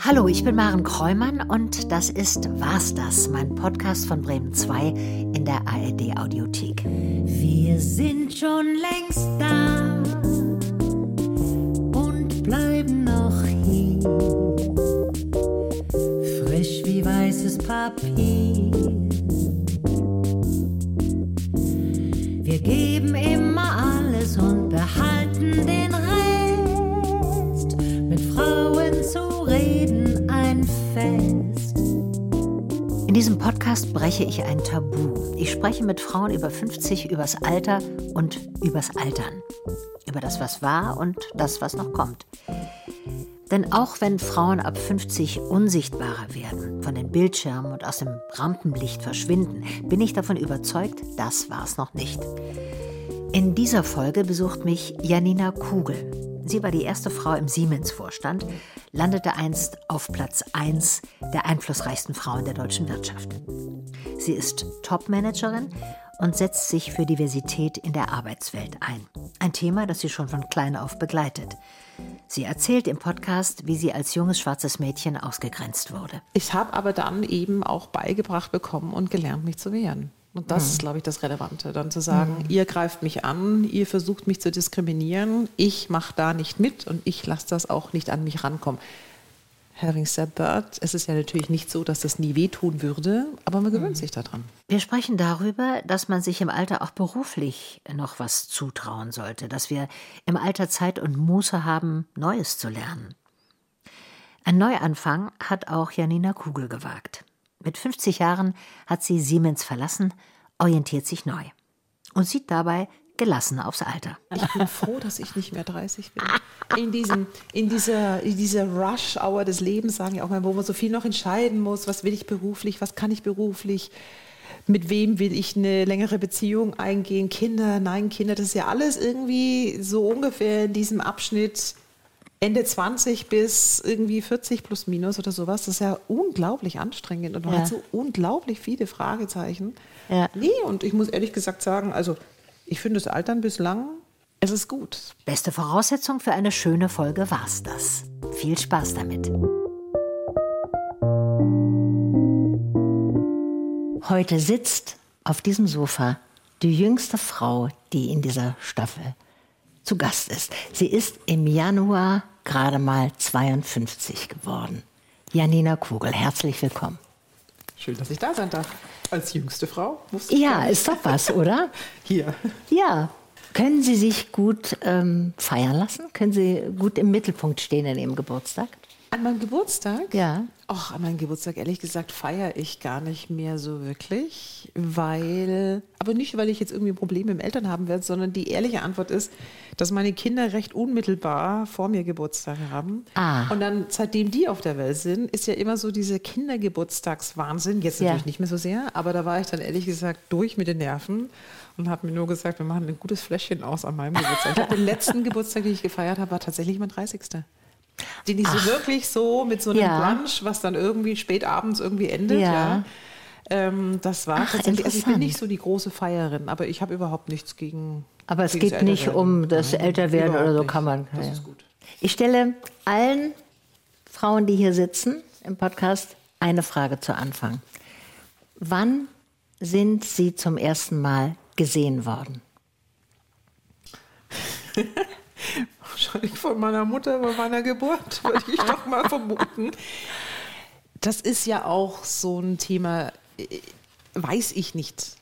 Hallo, ich bin Maren Kräumann und das ist Was das, mein Podcast von Bremen 2 in der ARD Audiothek. Wir sind schon längst da und bleiben noch hier. Podcast breche ich ein Tabu. Ich spreche mit Frauen über 50 übers Alter und übers Altern. Über das, was war und das, was noch kommt. Denn auch wenn Frauen ab 50 unsichtbarer werden, von den Bildschirmen und aus dem Rampenlicht verschwinden, bin ich davon überzeugt, das war's noch nicht. In dieser Folge besucht mich Janina Kugel. Sie war die erste Frau im Siemens-Vorstand, landete einst auf Platz 1 der einflussreichsten Frauen der deutschen Wirtschaft. Sie ist Top-Managerin und setzt sich für Diversität in der Arbeitswelt ein. Ein Thema, das sie schon von klein auf begleitet. Sie erzählt im Podcast, wie sie als junges schwarzes Mädchen ausgegrenzt wurde. Ich habe aber dann eben auch beigebracht bekommen und gelernt, mich zu wehren. Und das ist, glaube ich, das Relevante, dann zu sagen, ihr greift mich an, ihr versucht mich zu diskriminieren, ich mache da nicht mit und ich lasse das auch nicht an mich rankommen. Having said that, es ist ja natürlich nicht so, dass das nie wehtun würde, aber man gewöhnt sich daran. Wir sprechen darüber, dass man sich im Alter auch beruflich noch was zutrauen sollte, dass wir im Alter Zeit und Muße haben, Neues zu lernen. Ein Neuanfang hat auch Janina Kugel gewagt. Mit 50 Jahren hat sie Siemens verlassen, orientiert sich neu und sieht dabei gelassen aufs Alter. Ich bin froh, dass ich nicht mehr 30 bin. In, diesem, in dieser, in dieser Rush-Hour des Lebens, sagen ja auch mal, wo man so viel noch entscheiden muss, was will ich beruflich, was kann ich beruflich, mit wem will ich eine längere Beziehung eingehen, Kinder, nein, Kinder, das ist ja alles irgendwie so ungefähr in diesem Abschnitt Ende 20 bis irgendwie 40 plus minus oder sowas. Das ist ja unglaublich anstrengend und man Ja. hat so unglaublich viele Fragezeichen. Ja. Nee, und ich muss ehrlich gesagt sagen, also ich finde das Altern bislang, es ist gut. Beste Voraussetzung für eine schöne Folge war's das. Viel Spaß damit. Heute sitzt auf diesem Sofa die jüngste Frau, die in dieser Staffel zu Gast ist. Sie ist im Januar gerade mal 52 geworden. Janina Kugel, herzlich willkommen. Schön, dass ich da sein darf. Als jüngste Frau. Wusste ich Ja, ist doch was, oder? Hier. Ja. Können Sie sich gut ähm, feiern lassen? Können Sie gut im Mittelpunkt stehen in Ihrem Geburtstag? An meinem Geburtstag? Ja. Ach, an meinem Geburtstag, ehrlich gesagt, feiere ich gar nicht mehr so wirklich, weil, aber nicht, weil ich jetzt irgendwie Probleme im Eltern haben werde, sondern die ehrliche Antwort ist, dass meine Kinder recht unmittelbar vor mir Geburtstag haben. Ah. Und dann, seitdem die auf der Welt sind, ist ja immer so dieser Kindergeburtstagswahnsinn, jetzt Ja. natürlich nicht mehr so sehr, aber da war ich dann ehrlich gesagt durch mit den Nerven und habe mir nur gesagt, wir machen ein gutes Fläschchen aus an meinem Geburtstag. Ich hab den letzten Geburtstag, den ich gefeiert habe, war tatsächlich mein 30 den ich so wirklich so mit so einem Ja. Brunch, was dann irgendwie spät abends irgendwie endet, Ja. ja. Ähm, das war Ach, tatsächlich, also ich bin nicht so die große Feierin, aber ich habe überhaupt nichts gegen. Aber es geht nicht um das Nein, Älterwerden oder so, nicht. kann man. Das ja. ist gut. Ich stelle allen Frauen, die hier sitzen im Podcast, eine Frage zu Anfang. Wann sind Sie zum ersten Mal gesehen worden? Wahrscheinlich von meiner Mutter bei meiner Geburt, würde ich doch mal vermuten. Das ist ja auch so ein Thema, äh, weiß ich nicht.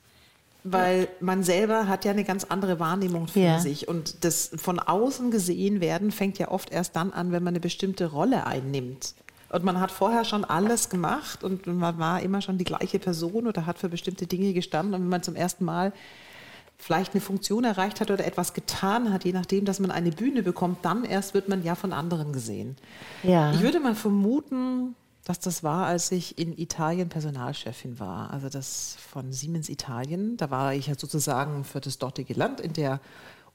Weil man selber hat ja eine ganz andere Wahrnehmung von Ja. sich. Und das von außen gesehen werden fängt ja oft erst dann an, wenn man eine bestimmte Rolle einnimmt. Und man hat vorher schon alles gemacht und man war immer schon die gleiche Person oder hat für bestimmte Dinge gestanden. Und wenn man zum ersten Mal vielleicht eine Funktion erreicht hat oder etwas getan hat, je nachdem, dass man eine Bühne bekommt, dann erst wird man ja von anderen gesehen. Ja. Ich würde mal vermuten, dass das war, als ich in Italien Personalchefin war, also das von Siemens Italien. Da war ich ja sozusagen für das dortige Land in der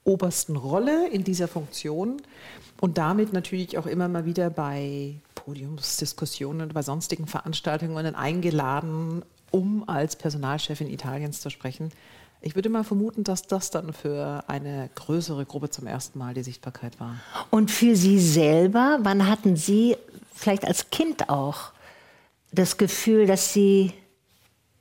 obersten Rolle in dieser Funktion und damit natürlich auch immer mal wieder bei Podiumsdiskussionen und bei sonstigen Veranstaltungen eingeladen, um als Personalchefin Italiens zu sprechen. Ich würde mal vermuten, dass das dann für eine größere Gruppe zum ersten Mal die Sichtbarkeit war. Und für Sie selber, wann hatten Sie vielleicht als Kind auch, das Gefühl, dass Sie,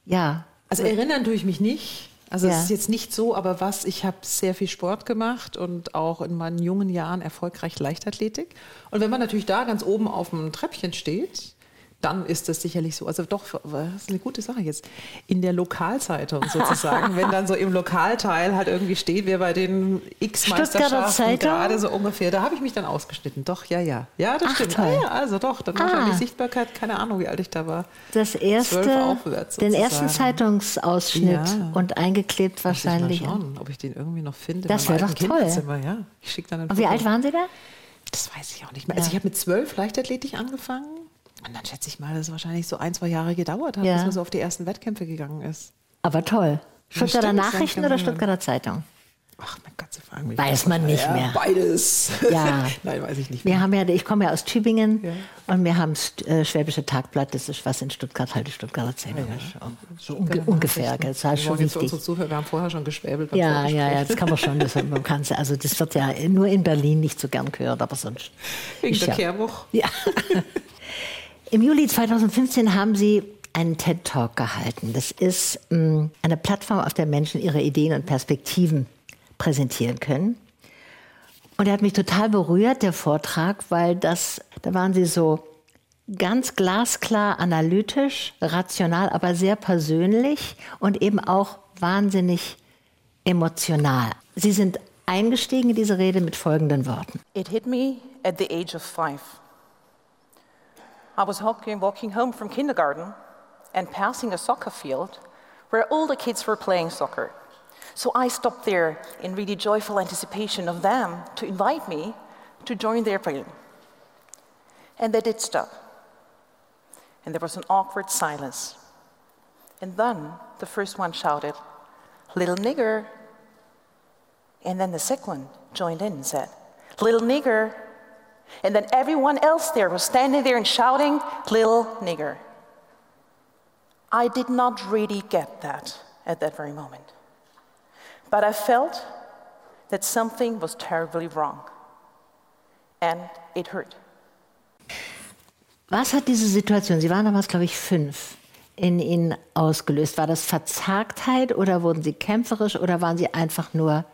ja. Also erinnern tue ich mich nicht. Also Ja. es ist jetzt nicht so, aber was, ich habe sehr viel Sport gemacht und auch in meinen jungen Jahren erfolgreich Leichtathletik. Und wenn man natürlich da ganz oben auf dem Treppchen steht, dann ist das sicherlich so. Also doch, das ist eine gute Sache jetzt. In der Lokalzeitung sozusagen, wenn dann so im Lokalteil halt irgendwie steht, wer bei den X-Meisterschaften gerade so ungefähr, da habe ich mich dann ausgeschnitten. Doch, ja, ja. Ja, das Ach, stimmt. Ah, ja, also doch, dann Ah. wahrscheinlich Sichtbarkeit, keine Ahnung, wie alt ich da war. Das erste, aufwärts den ersten. Zeitungsausschnitt Ja. und eingeklebt Muss ich mal wahrscheinlich. schauen, ob ich den irgendwie noch finde. Das in meinem wär alten doch toll. Ja. Ich dann Und wie alt waren Sie da? Das weiß ich auch nicht mehr. Also ich habe mit zwölf Leichtathletik angefangen. Und dann schätze ich mal, dass es wahrscheinlich so ein, zwei Jahre gedauert hat, Ja. bis man so auf die ersten Wettkämpfe gegangen ist. Aber toll. Stuttgarter Nachrichten kann oder Stuttgarter Zeitung? Ach, mein Gott, Sie fragen mich. Weiß man nicht ja, mehr. Beides. Ja. Nein, weiß ich nicht Wir mehr. haben ja, ich komme ja aus Tübingen Ja. und wir haben das äh, Schwäbische Tagblatt, das ist was in Stuttgart halt die Stuttgarter Zeitung ist. So unge ungefähr, das Wir schon wichtig. unsere Zuhörer, wir haben vorher schon geschwäbelt. Ja, ja, ja, das kann man schon. Das, man kann's, also das wird ja nur in Berlin nicht so gern gehört, aber sonst. Wegen der ja. Ja. Im Juli 2015 haben Sie einen TED Talk gehalten. Das ist mh, eine Plattform, auf der Menschen ihre Ideen und Perspektiven präsentieren können. Und er hat mich total berührt, der Vortrag, weil das, da waren Sie so ganz glasklar, analytisch, rational, aber sehr persönlich und eben auch wahnsinnig emotional. Sie sind eingestiegen in diese Rede mit folgenden Worten. It hit me at the age of five. I was walking, home from kindergarten and passing a soccer field where all the kids were playing soccer. So I stopped there in really joyful anticipation of them to invite me to join their play. And they did stop. And there was an awkward silence. And then the first one shouted, Little nigger. And then the second one joined in and said, Little nigger. And then everyone else there was standing there and shouting, Little nigger. I did not really get that at that very moment. But I felt that something was terribly wrong. And it hurt. Was hat diese Situation, Sie waren damals, glaube ich, fünf, in Ihnen ausgelöst? War das Verzagtheit oder wurden Sie kämpferisch oder waren Sie einfach nur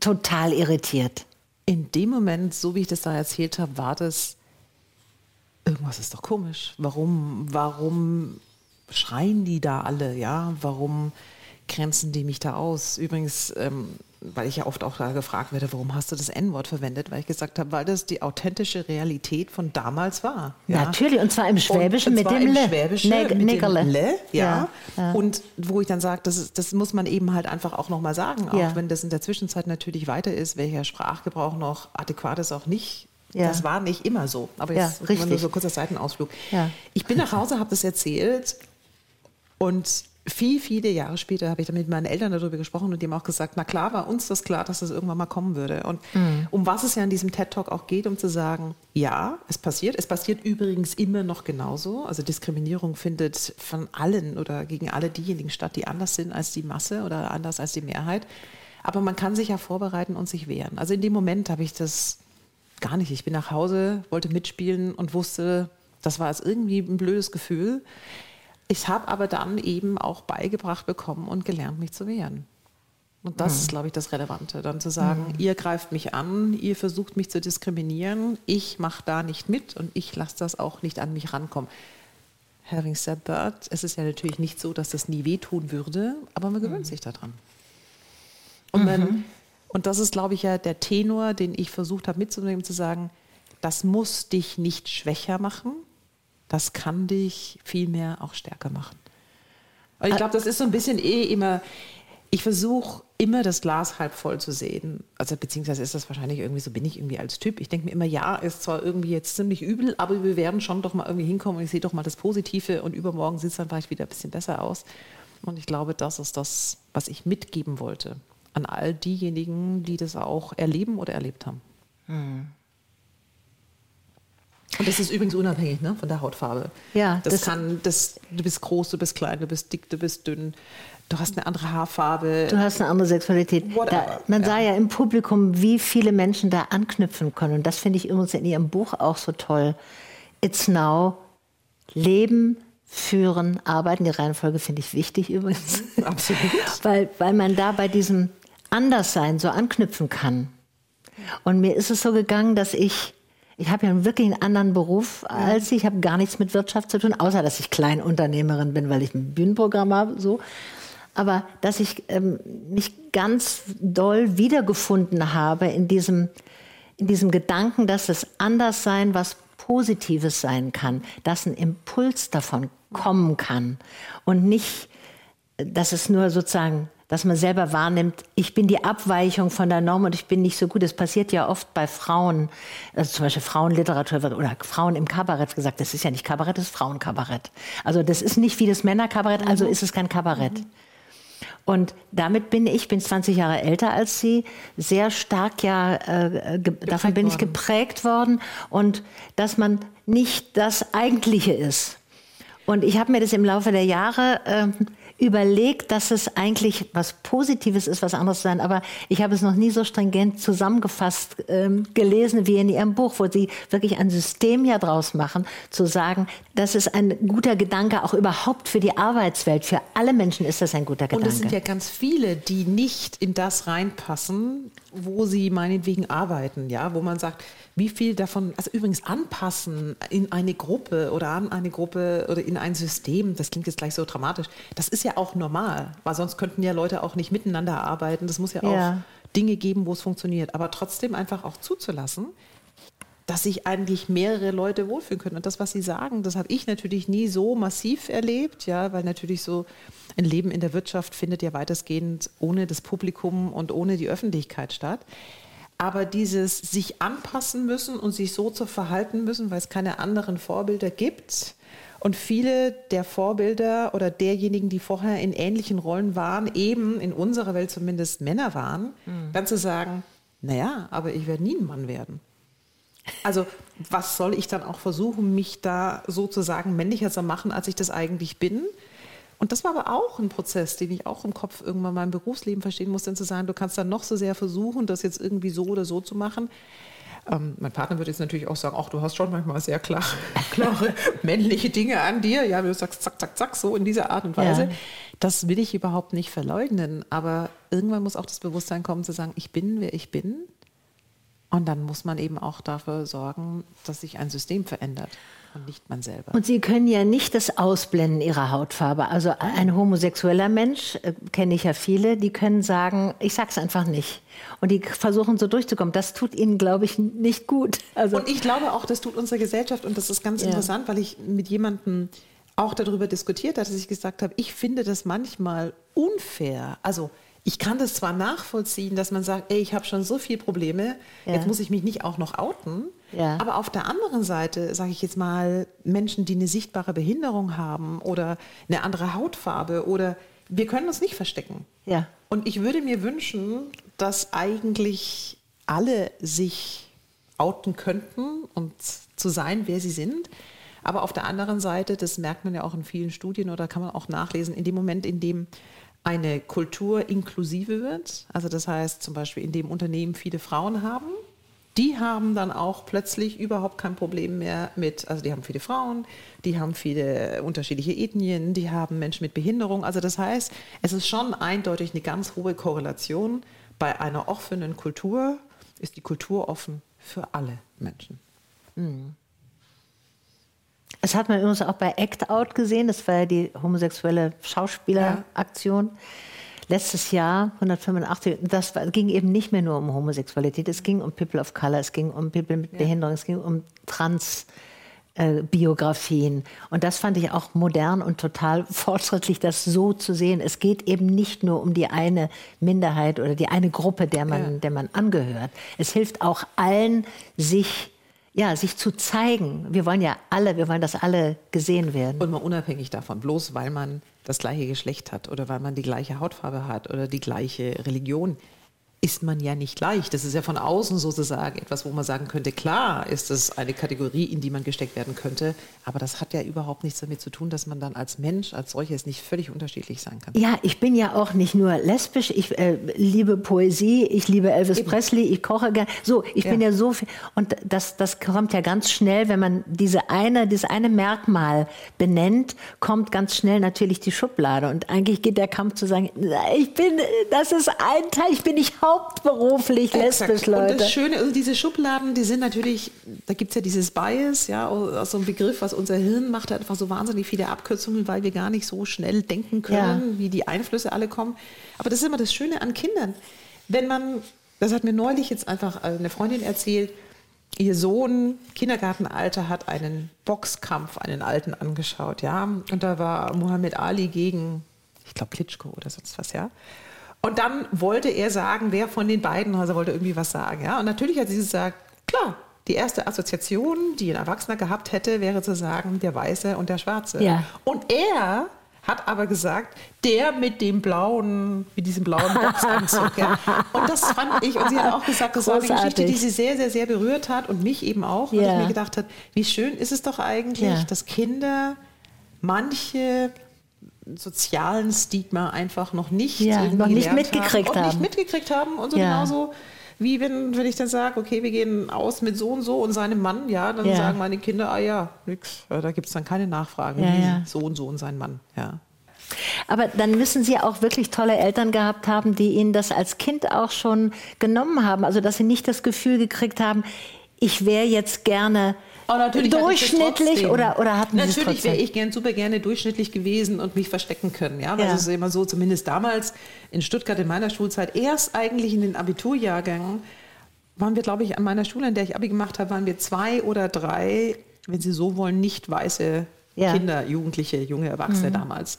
total irritiert? In dem Moment, so wie ich das da erzählt habe, war das, irgendwas ist doch komisch. Warum, warum schreien die da alle? Ja, warum grenzen die mich da aus? Übrigens, ähm, weil ich ja oft auch da gefragt werde, warum hast du das N-Wort verwendet? Weil ich gesagt habe, weil das die authentische Realität von damals war. Ja? Natürlich, und zwar im Schwäbischen und mit zwar dem im Le. Schwäbischen Neg- mit dem Le, ja. Ja, ja. Und wo ich dann sage, das, ist- das muss man eben halt einfach auch nochmal sagen, auch Ja. wenn das in der Zwischenzeit natürlich weiter ist, welcher Sprachgebrauch noch adäquat ist, auch nicht. Ja. Das war nicht immer so. Aber Ja, jetzt richtig. nur so ein kurzer Seitenausflug. Ja. Ich bin nach Hause, habe das erzählt und viel, viele Jahre später habe ich dann mit meinen Eltern darüber gesprochen und die haben auch gesagt, na klar war uns das klar, dass das irgendwann mal kommen würde. Und Mhm. um was es ja in diesem TED Talk auch geht, um zu sagen, ja, es passiert. Es passiert übrigens immer noch genauso. Also Diskriminierung findet von allen oder gegen alle diejenigen statt, die anders sind als die Masse oder anders als die Mehrheit. Aber man kann sich ja vorbereiten und sich wehren. Also in dem Moment habe ich das gar nicht. Ich bin nach Hause, wollte mitspielen und wusste, das war jetzt irgendwie ein blödes Gefühl. Ich habe aber dann eben auch beigebracht bekommen und gelernt, mich zu wehren. Und das ist, glaube ich, das Relevante. Dann zu sagen, ihr greift mich an, ihr versucht mich zu diskriminieren, ich mache da nicht mit und ich lasse das auch nicht an mich rankommen. Having said that, es ist ja natürlich nicht so, dass das nie wehtun würde, aber man gewöhnt sich daran. Und, man, und das ist, glaube ich, ja der Tenor, den ich versucht habe mitzunehmen, zu sagen, das muss dich nicht schwächer machen, das kann dich vielmehr auch stärker machen. Und ich glaube, das ist so ein bisschen eh immer, ich versuche immer das Glas halb voll zu sehen. Also beziehungsweise ist das wahrscheinlich irgendwie so, bin ich irgendwie als Typ. Ich denke mir immer, ja, ist zwar irgendwie jetzt ziemlich übel, aber wir werden schon doch mal irgendwie hinkommen und ich sehe doch mal das Positive und übermorgen sieht es dann vielleicht wieder ein bisschen besser aus. Und ich glaube, das ist das, was ich mitgeben wollte an all diejenigen, die das auch erleben oder erlebt haben. Und das ist übrigens unabhängig ne, von der Hautfarbe. Ja, das, das- kann, das, du bist groß, du bist klein, du bist dick, du bist dünn, du hast eine andere Haarfarbe. Du hast eine andere Sexualität. Da, man ja. sah ja im Publikum, wie viele Menschen da anknüpfen können. Und das finde ich übrigens in Ihrem Buch auch so toll. It's now. Leben, führen, arbeiten. Die Reihenfolge finde ich wichtig übrigens. Absolut. weil, weil man da bei diesem Anderssein so anknüpfen kann. Und mir ist es so gegangen, dass ich, ich habe ja wirklich einen anderen Beruf als Sie. Ich habe gar nichts mit Wirtschaft zu tun, außer dass ich Kleinunternehmerin bin, weil ich ein Bühnenprogramm habe, so. Aber dass ich ähm, mich ganz doll wiedergefunden habe in diesem, in diesem Gedanken, dass das Anderssein was Positives sein kann, dass ein Impuls davon kommen kann und nicht dass es nur sozusagen, dass man selber wahrnimmt, ich bin die Abweichung von der Norm und ich bin nicht so gut. Das passiert ja oft bei Frauen, also zum Beispiel Frauenliteratur oder Frauen im Kabarett gesagt, das ist ja nicht Kabarett, das ist Frauenkabarett. Also das ist nicht wie das Männerkabarett, also ist es kein Kabarett. Und damit bin ich, bin 20 Jahre älter als Sie, sehr stark ja, äh, davon bin ich worden. geprägt worden und dass man nicht das Eigentliche ist. Und ich habe mir das im Laufe der Jahre ähm, überlegt, dass es eigentlich was Positives ist, was anderes zu sein. Aber ich habe es noch nie so stringent zusammengefasst ähm, gelesen wie in Ihrem Buch, wo Sie wirklich ein System ja draus machen, zu sagen, das ist ein guter Gedanke, auch überhaupt für die Arbeitswelt. Für alle Menschen ist das ein guter Und Gedanke. es sind ja ganz viele, die nicht in das reinpassen, wo sie meinetwegen arbeiten, ja, wo man sagt, wie viel davon, also übrigens anpassen in eine Gruppe oder an eine Gruppe oder in ein System, das klingt jetzt gleich so dramatisch, das ist ja auch normal, weil sonst könnten ja Leute auch nicht miteinander arbeiten. Das muss ja auch Ja. Dinge geben, wo es funktioniert, aber trotzdem einfach auch zuzulassen, dass sich eigentlich mehrere Leute wohlfühlen können. Und das, was Sie sagen, das habe ich natürlich nie so massiv erlebt, ja, weil natürlich so ein Leben in der Wirtschaft findet ja weitestgehend ohne das Publikum und ohne die Öffentlichkeit statt. Aber dieses sich anpassen müssen und sich so zu verhalten müssen, weil es keine anderen Vorbilder gibt. Und viele der Vorbilder oder derjenigen, die vorher in ähnlichen Rollen waren, eben in unserer Welt zumindest Männer waren, dann zu sagen, naja, aber ich werde nie ein Mann werden. Also was soll ich dann auch versuchen, mich da sozusagen männlicher zu machen, als ich das eigentlich bin? Und das war aber auch ein Prozess, den ich auch im Kopf irgendwann mal im Berufsleben verstehen musste, dann zu sagen, du kannst dann noch so sehr versuchen, das jetzt irgendwie so oder so zu machen. Ähm, mein Partner würde jetzt natürlich auch sagen, ach, du hast schon manchmal sehr klar, klare männliche Dinge an dir. Ja, du sagst zack, zack, zack, so in dieser Art und Weise. Ja. Das will ich überhaupt nicht verleugnen. Aber irgendwann muss auch das Bewusstsein kommen, zu sagen, ich bin, wer ich bin. Und dann muss man eben auch dafür sorgen, dass sich ein System verändert und nicht man selber. Und Sie können ja nicht das Ausblenden Ihrer Hautfarbe. Also ein homosexueller Mensch, äh, kenne ich ja viele, die können sagen, ich sag's einfach nicht. Und die versuchen so durchzukommen. Das tut ihnen, glaube ich, nicht gut. Also, Und ich glaube auch, das tut unsere Gesellschaft und das ist ganz Ja. interessant, weil ich mit jemandem auch darüber diskutiert habe, dass ich gesagt habe, ich finde das manchmal unfair. Also ich kann das zwar nachvollziehen, dass man sagt, ey, ich habe schon so viele Probleme, Ja. jetzt muss ich mich nicht auch noch outen. Ja. Aber auf der anderen Seite, sage ich jetzt mal, Menschen, die eine sichtbare Behinderung haben oder eine andere Hautfarbe oder wir können uns nicht verstecken. ja. Und ich würde mir wünschen, dass eigentlich alle sich outen könnten und zu sein, wer sie sind. Aber auf der anderen Seite, das merkt man ja auch in vielen Studien oder kann man auch nachlesen, in dem Moment, in dem eine Kultur inklusive wird, also das heißt zum Beispiel in dem Unternehmen viele Frauen haben, die haben dann auch plötzlich überhaupt kein Problem mehr mit, also die haben viele Frauen, die haben viele unterschiedliche Ethnien, die haben Menschen mit Behinderung. Also das heißt, es ist schon eindeutig eine ganz hohe Korrelation. Bei einer offenen Kultur ist die Kultur offen für alle Menschen. Das hat man übrigens auch bei Act Out gesehen. Das war ja die homosexuelle Schauspieleraktion. Letztes Jahr, 185, das war, ging eben nicht mehr nur um Homosexualität, es ging um People of Color, es ging um People mit Behinderung, es ging um Trans. Biografien. Und das fand ich auch modern und total fortschrittlich, das so zu sehen. Es geht eben nicht nur um die eine Minderheit oder die eine Gruppe, der man, Ja. der man angehört. Es hilft auch allen, sich, ja, sich zu zeigen. Wir wollen ja alle, wir wollen, dass alle gesehen werden. Und mal unabhängig davon, bloß weil man das gleiche Geschlecht hat oder weil man die gleiche Hautfarbe hat oder die gleiche Religion. Ist man ja nicht leicht. Das ist ja von außen sozusagen etwas, wo man sagen könnte, klar ist es eine Kategorie, in die man gesteckt werden könnte, aber das hat ja überhaupt nichts damit zu tun, dass man dann als Mensch, als solches nicht völlig unterschiedlich sein kann. Ja, ich bin ja auch nicht nur lesbisch, ich äh, liebe Poesie, ich liebe Elvis Eben. Presley, ich koche gerne. So, ich ja. bin ja so viel. Und das, das kommt ja ganz schnell, wenn man diese eine, dieses eine Merkmal benennt, kommt ganz schnell natürlich die Schublade. Und eigentlich geht der Kampf zu sagen, ich bin, das ist ein Teil, ich bin nicht hauptberuflich Exakt. lesbisch, Leute. Und das Schöne, also diese Schubladen, die sind natürlich, da gibt es ja dieses Bias, ja, aus so einem Begriff, was unser Hirn macht, hat einfach so wahnsinnig viele Abkürzungen, weil wir gar nicht so schnell denken können, ja. wie die Einflüsse alle kommen. Aber das ist immer das Schöne an Kindern. Wenn man, das hat mir neulich jetzt einfach eine Freundin erzählt, ihr Sohn, Kindergartenalter, hat einen Boxkampf, einen alten angeschaut, ja. Und da war Muhammad Ali gegen, ich glaube, Klitschko oder sonst was, ja. Und dann wollte er sagen, wer von den beiden, also wollte irgendwie was sagen. Ja? Und natürlich hat sie gesagt, klar, die erste Assoziation, die ein Erwachsener gehabt hätte, wäre zu sagen, der Weiße und der Schwarze. Ja. Und er hat aber gesagt, der mit dem blauen, mit diesem blauen Boxanzug. ja. Und das fand ich, und sie hat auch gesagt, das Großartig. war eine Geschichte, die sie sehr, sehr, sehr berührt hat und mich eben auch, weil ja. ich mir gedacht habe, wie schön ist es doch eigentlich, dass Kinder manche sozialen Stigma einfach noch nicht, ja, noch nicht mitgekriegt haben, haben. nicht mitgekriegt haben und so ja. genauso wie wenn, wenn ich dann sage, okay, wir gehen aus mit so und so und seinem Mann, ja, dann ja. sagen meine Kinder, ah ja, nix, da gibt es dann keine Nachfragen, ja, so und so und sein Mann, ja. Aber dann müssen Sie auch wirklich tolle Eltern gehabt haben, die Ihnen das als Kind auch schon genommen haben. Also dass Sie nicht das Gefühl gekriegt haben, ich wäre jetzt gerne durchschnittlich oder, oder hatten Sie Natürlich wäre ich gern, super gerne durchschnittlich gewesen und mich verstecken können. Ja, weil ja. es ist immer so, zumindest damals in Stuttgart in meiner Schulzeit, erst eigentlich in den Abiturjahrgängen waren wir, glaube ich, an meiner Schule, in der ich Abi gemacht habe, waren wir zwei oder drei, wenn Sie so wollen, nicht weiße ja. Kinder, Jugendliche, junge Erwachsene mhm. damals.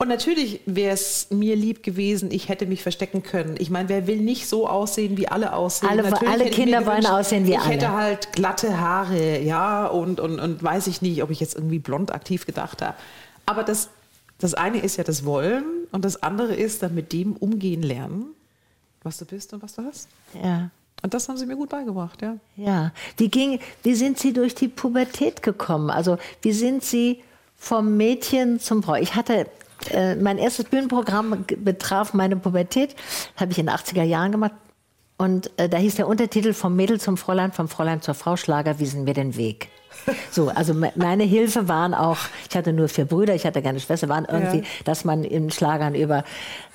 Und natürlich wäre es mir lieb gewesen, ich hätte mich verstecken können. Ich meine, wer will nicht so aussehen, wie alle aussehen? Alle, alle Kinder wollen aussehen wie ich alle. Ich hätte halt glatte Haare, ja, und, und, und weiß ich nicht, ob ich jetzt irgendwie blond aktiv gedacht habe. Aber das, das eine ist ja das Wollen und das andere ist dann mit dem umgehen lernen, was du bist und was du hast. Ja. Und das haben sie mir gut beigebracht, ja. Ja. Wie, ging, wie sind Sie durch die Pubertät gekommen? Also, wie sind Sie vom Mädchen zum Frau? Ich hatte äh, mein erstes Bühnenprogramm betraf meine Pubertät. Habe ich in den 80er Jahren gemacht. Und äh, da hieß der Untertitel vom Mädel zum Fräulein, vom Fräulein zur Frau Schlager, wiesen wir den Weg. So, also meine Hilfe waren auch, ich hatte nur vier Brüder, ich hatte keine Schwester, waren irgendwie, ja. dass man in Schlagern über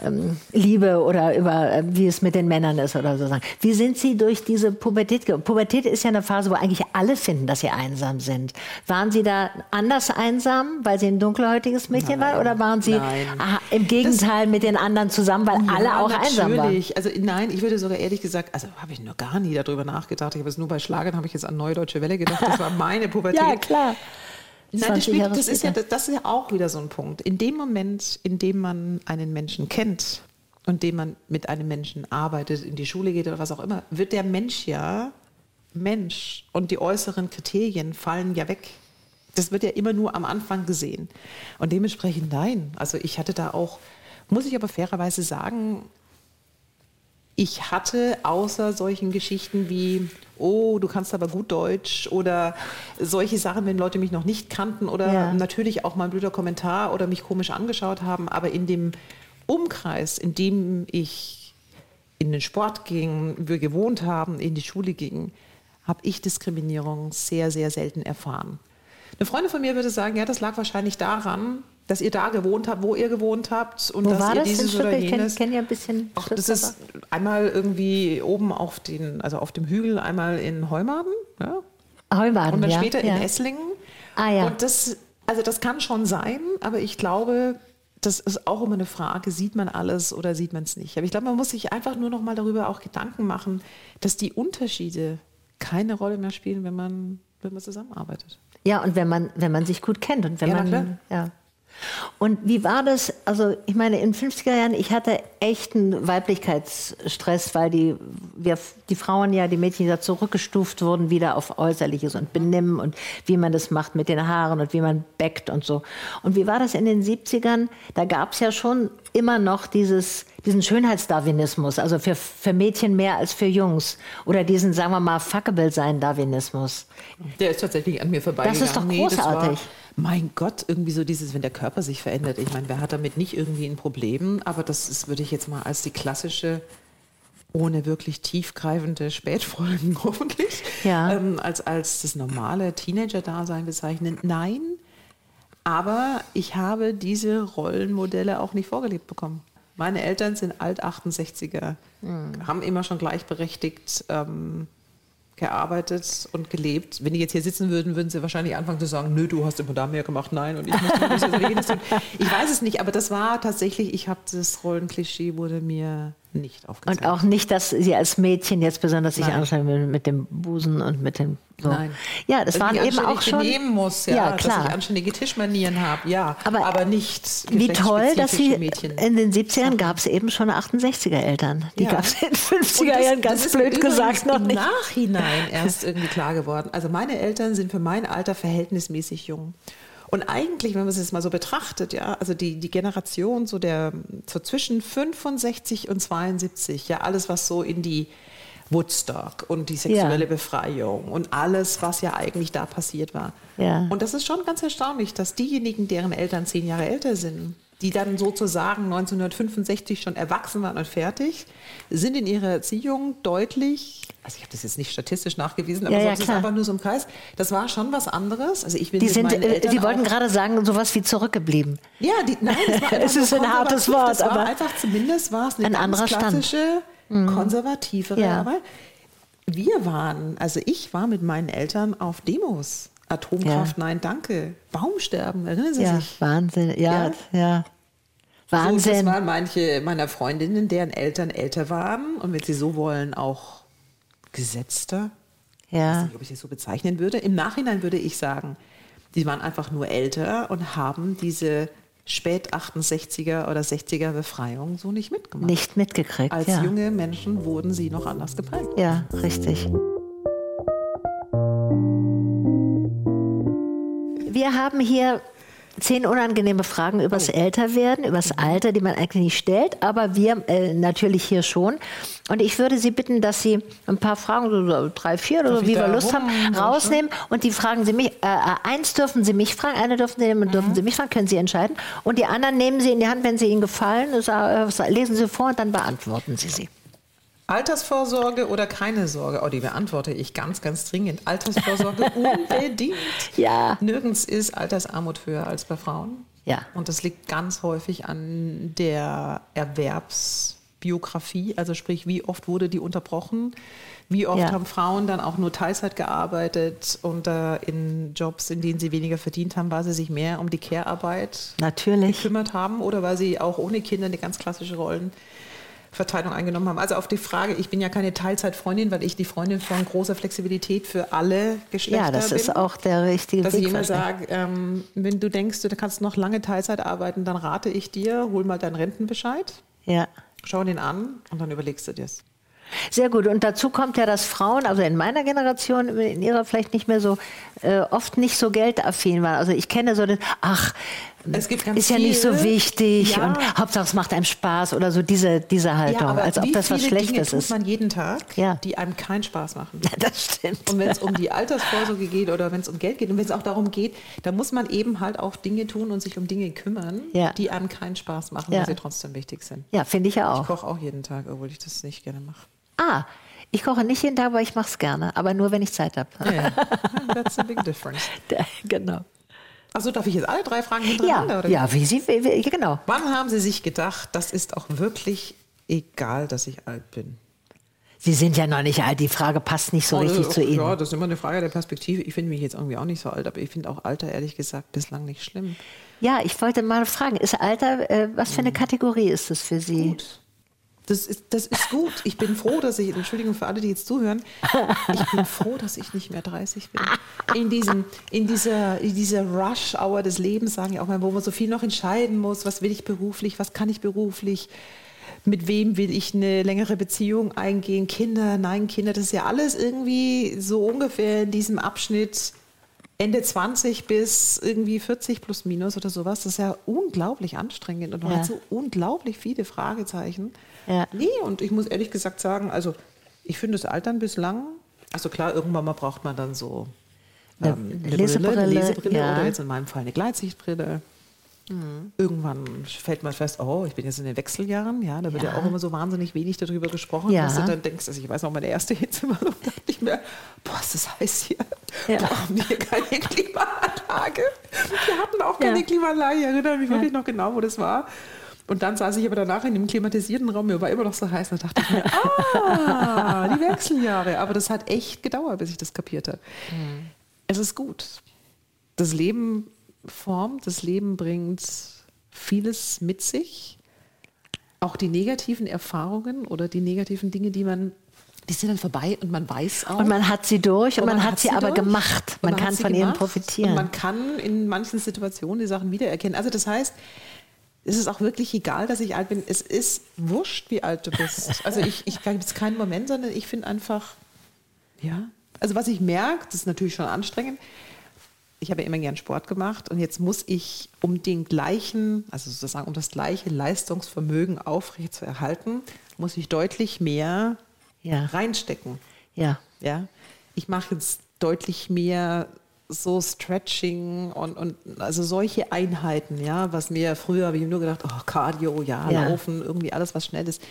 ähm, Liebe oder über äh, wie es mit den Männern ist oder so sagen. Wie sind Sie durch diese Pubertät? Pubertät ist ja eine Phase, wo eigentlich alle finden, dass sie einsam sind. Waren Sie da anders einsam, weil Sie ein dunkelhäutiges Mädchen nein, waren, oder waren Sie aha, im Gegenteil das, mit den anderen zusammen, weil ja, alle auch natürlich. einsam waren? Also nein, ich würde sogar ehrlich gesagt, also habe ich noch gar nie darüber nachgedacht. Ich habe es nur bei Schlagern, habe ich jetzt an Neue Deutsche Welle gedacht. Das war meine Pubertät. Ja, klar. Nein, das, spielt, das, ist ja, das ist ja auch wieder so ein Punkt. In dem Moment, in dem man einen Menschen kennt und dem man mit einem Menschen arbeitet, in die Schule geht oder was auch immer, wird der Mensch ja Mensch und die äußeren Kriterien fallen ja weg. Das wird ja immer nur am Anfang gesehen. Und dementsprechend nein. Also ich hatte da auch, muss ich aber fairerweise sagen, ich hatte außer solchen Geschichten wie, oh, du kannst aber gut Deutsch oder solche Sachen, wenn Leute mich noch nicht kannten oder ja. natürlich auch mal ein blöder Kommentar oder mich komisch angeschaut haben, aber in dem Umkreis, in dem ich in den Sport ging, wir gewohnt haben, in die Schule ging, habe ich Diskriminierung sehr, sehr selten erfahren. Eine Freundin von mir würde sagen, ja, das lag wahrscheinlich daran, dass ihr da gewohnt habt, wo ihr gewohnt habt und wo dass war ihr das dieses oder. Ich kenne kenn ja ein bisschen. Ach, das ist einmal irgendwie oben auf den, also auf dem Hügel, einmal in Heumaden, ja. Heumaden, Und dann ja, später ja. in Esslingen. Ah ja. Und das, also das kann schon sein, aber ich glaube, das ist auch immer eine Frage, sieht man alles oder sieht man es nicht. Aber ich glaube, man muss sich einfach nur noch mal darüber auch Gedanken machen, dass die Unterschiede keine Rolle mehr spielen, wenn man, wenn man zusammenarbeitet. Ja, und wenn man, wenn man sich gut kennt und wenn Ja, man ja. Und wie war das? Also, ich meine, in den 50er Jahren, ich hatte echten Weiblichkeitsstress, weil die, wir, die Frauen ja, die Mädchen ja zurückgestuft wurden wieder auf Äußerliches und Benimm und wie man das macht mit den Haaren und wie man backt und so. Und wie war das in den 70ern? Da gab es ja schon immer noch dieses, diesen Schönheitsdarwinismus, also für, für Mädchen mehr als für Jungs. Oder diesen, sagen wir mal, Fuckable-Sein-Darwinismus. Der ist tatsächlich an mir vorbeigegangen. Das ist doch Nee, großartig. Mein Gott, irgendwie so dieses, wenn der Körper sich verändert. Ich meine, wer hat damit nicht irgendwie ein Problem? Aber das ist, würde ich jetzt mal als die klassische, ohne wirklich tiefgreifende Spätfolgen hoffentlich, Ja. ähm, als, als das normale Teenager-Dasein bezeichnen. Nein, aber ich habe diese Rollenmodelle auch nicht vorgelebt bekommen. Meine Eltern sind alt 68er, haben immer schon gleichberechtigt ähm, gearbeitet und gelebt. Wenn die jetzt hier sitzen würden, würden sie wahrscheinlich anfangen zu sagen, nö, du hast immer da mehr gemacht, nein, und ich muss das jenes tun. Ich weiß es nicht, aber das war tatsächlich, ich habe das Rollenklischee wurde mir nicht aufgezeigt. Und auch nicht, dass sie als Mädchen jetzt besonders sich anstrengen will mit dem Busen und mit dem. So. Nein. Ja, das Dass waren eben auch schon. muss, ja, ja dass klar. ich anständige Tischmanieren habe, ja, Aber aber, nicht Wie toll, dass sie Mädchen. in den 70ern gab es eben schon 68er-Eltern. Die Ja. gab es in den Und 50er das- Jahren ganz blöd gesagt noch im nicht. Nachhinein erst irgendwie klar geworden. Also meine Eltern sind für mein Alter verhältnismäßig jung. Und eigentlich, wenn man es jetzt mal so betrachtet, ja, also die, die Generation so der so zwischen 65 und 72, ja, alles was so in die Woodstock und die sexuelle Ja. Befreiung und alles, was ja eigentlich da passiert war. Ja. Und das ist schon ganz erstaunlich, dass diejenigen, deren Eltern zehn Jahre älter sind, die dann sozusagen 1965 schon erwachsen waren und fertig, sind in ihrer Erziehung deutlich, also ich habe das jetzt nicht statistisch nachgewiesen, aber Ja, ja, sonst ist klar. einfach nur so im Kreis. Das war schon was anderes. Also ich bin Die sind, äh, Sie wollten gerade sagen, sowas wie zurückgeblieben. ja, die, nein, es war Es ist ein hartes. Wort, das war aber- einfach zumindest war es eine Ein anderer Stand. Mhm. konservativere. Ja. Aber wir waren, also ich war mit meinen Eltern auf Demos. Atomkraft, nein, danke. Baumsterben, erinnern Sie Ja, sich? Wahnsinn. Ja, Ja? ja. So, das Wahnsinn. waren manche meiner Freundinnen, deren Eltern älter waren und wenn sie so wollen, auch gesetzter. Ich weiß ja. nicht, ob ich das so bezeichnen würde. Im Nachhinein würde ich sagen, die waren einfach nur älter und haben diese spät 68er oder 60er Befreiung so nicht mitgemacht. Nicht mitgekriegt. Als ja. junge Menschen wurden sie noch anders geprägt. Ja, richtig. Wir haben hier zehn unangenehme Fragen übers Oh. Älterwerden, übers Mhm. Alter, die man eigentlich nicht stellt, aber wir äh, natürlich hier schon. Und ich würde Sie bitten, dass Sie ein paar Fragen, so, drei, vier oder so, wie wir Lust haben, rausnehmen. Und die fragen Sie mich, äh, eins dürfen Sie mich fragen, eine dürfen Sie nehmen, Mhm. dürfen Sie mich fragen, können Sie entscheiden. Und die anderen nehmen Sie in die Hand, wenn sie Ihnen gefallen, sa- äh, lesen Sie vor und dann beantworten Sie sie. Altersvorsorge oder keine Sorge? Oh, die beantworte ich ganz, ganz dringend. Altersvorsorge unbedingt. Ja. Nirgends ist Altersarmut höher als bei Frauen. Ja. Und das liegt ganz häufig an der Erwerbsbiografie, also sprich, wie oft wurde die unterbrochen? Wie oft Ja. haben Frauen dann auch nur Teilzeit gearbeitet und äh, in Jobs, in denen sie weniger verdient haben, weil sie sich mehr um die Care-Arbeit gekümmert haben oder weil sie auch ohne Kinder eine ganz klassische Rollenverteilung eingenommen haben. Also auf die Frage, ich bin ja keine Teilzeitfreundin, weil ich die Freundin von großer Flexibilität für alle Geschlechter Ja, das bin. ist auch der richtige Dass Weg. ich immer sage, ähm, wenn du denkst, du kannst noch lange Teilzeit arbeiten, dann rate ich dir, hol mal deinen Rentenbescheid, Ja. schau den an und dann überlegst du dir's. Sehr gut. Und dazu kommt ja, dass Frauen, also in meiner Generation, in ihrer vielleicht nicht mehr so, äh, oft nicht so geldaffin waren. Also ich kenne so den, ach, Es gibt ganz ist ja nicht so wichtig Ja. und Hauptsache es macht einem Spaß oder so diese, diese Haltung, als ob das was viele Dinge Schlechtes tut ist. man jeden Tag, Ja. die einem keinen Spaß machen. Das stimmt. Und wenn es um die Altersvorsorge geht oder wenn es um Geld geht und wenn es auch darum geht, da muss man eben halt auch Dinge tun und sich um Dinge kümmern, Ja. die einem keinen Spaß machen, Ja. weil sie trotzdem wichtig sind. Ja, finde ich ja Ich auch. koche auch jeden Tag, obwohl ich das nicht gerne mache. Ah, ich koche nicht jeden Tag, aber ich mache es gerne. Aber nur, wenn ich Zeit habe. Ja, that's a big difference. genau. Also darf ich jetzt alle drei Fragen Ja, hintereinander? oder wie? ja, wie Sie, wie, wie, genau. Wann haben Sie sich gedacht, das ist auch wirklich egal, dass ich alt bin? Sie sind ja noch nicht alt. Die Frage passt nicht so richtig Oh, zu Ihnen. Ja, das ist immer eine Frage der Perspektive. Ich finde mich jetzt irgendwie auch nicht so alt, aber ich finde auch Alter ehrlich gesagt bislang nicht schlimm. Ja, ich wollte mal fragen, ist Alter, äh, was für eine Kategorie ist das für Sie? Gut. Das ist, das ist gut. Ich bin froh, dass ich, Entschuldigung für alle, die jetzt zuhören, ich bin froh, dass ich nicht mehr 30 bin. In, diesem, in dieser, in dieser Rush-Hour des Lebens, sagen ja auch mal, wo man so viel noch entscheiden muss, was will ich beruflich, was kann ich beruflich, mit wem will ich eine längere Beziehung eingehen, Kinder, nein, Kinder, das ist ja alles irgendwie so ungefähr in diesem Abschnitt Ende 20 bis irgendwie 40 plus minus oder sowas. Das ist ja unglaublich anstrengend und man Ja. hat so unglaublich viele Fragezeichen. Ja. Nee, und ich muss ehrlich gesagt sagen, also ich finde das Altern bislang, also klar, irgendwann mal braucht man dann so Eine ähm, eine Lesebrille, Brille, eine Lesebrille ja. oder jetzt in meinem Fall eine Gleitsichtbrille. Irgendwann fällt man fest, oh, ich bin jetzt in den Wechseljahren, ja, da wird ja, Ja. auch immer so wahnsinnig wenig darüber gesprochen, Ja. dass du dann denkst, also ich weiß noch, meine erste Hitze war, und dachte ich mir, boah, ist das heiß hier. Ja. Brauchen wir keine Klimaanlage? Wir hatten auch keine. Klimaanlage, ich erinnere mich wirklich noch genau, wo das war. Und dann saß ich aber danach in dem klimatisierten Raum, mir war immer noch so heiß, da dachte ich mir, ah, die Wechseljahre. Aber das hat echt gedauert, bis ich das kapiert habe. Es ist gut. Das Leben formt, das Leben bringt vieles mit sich. Auch die negativen Erfahrungen oder die negativen Dinge, die man, die sind dann vorbei und man weiß auch. Und man hat sie durch und, man, hat sie aber durch. gemacht. Man, hat kann von ihnen profitieren. Und man kann in manchen Situationen die Sachen wiedererkennen. Also das heißt, es ist auch wirklich egal, dass ich alt bin. Es ist wurscht, wie alt du bist. Also ich, ich gibt es keinen Moment, sondern ich finde einfach, ja. Also was ich merke, das ist natürlich schon anstrengend. Ich habe ja immer gern Sport gemacht und jetzt muss ich um den gleichen, also sozusagen um das gleiche Leistungsvermögen aufrecht zu erhalten, muss ich deutlich mehr Ja. reinstecken. ja. Ja, ich mache jetzt deutlich mehr so Stretching und, und also solche Einheiten, ja, was mir früher habe ich nur gedacht, oh, Cardio, ja, Ja. Laufen, irgendwie alles, was schnell ist.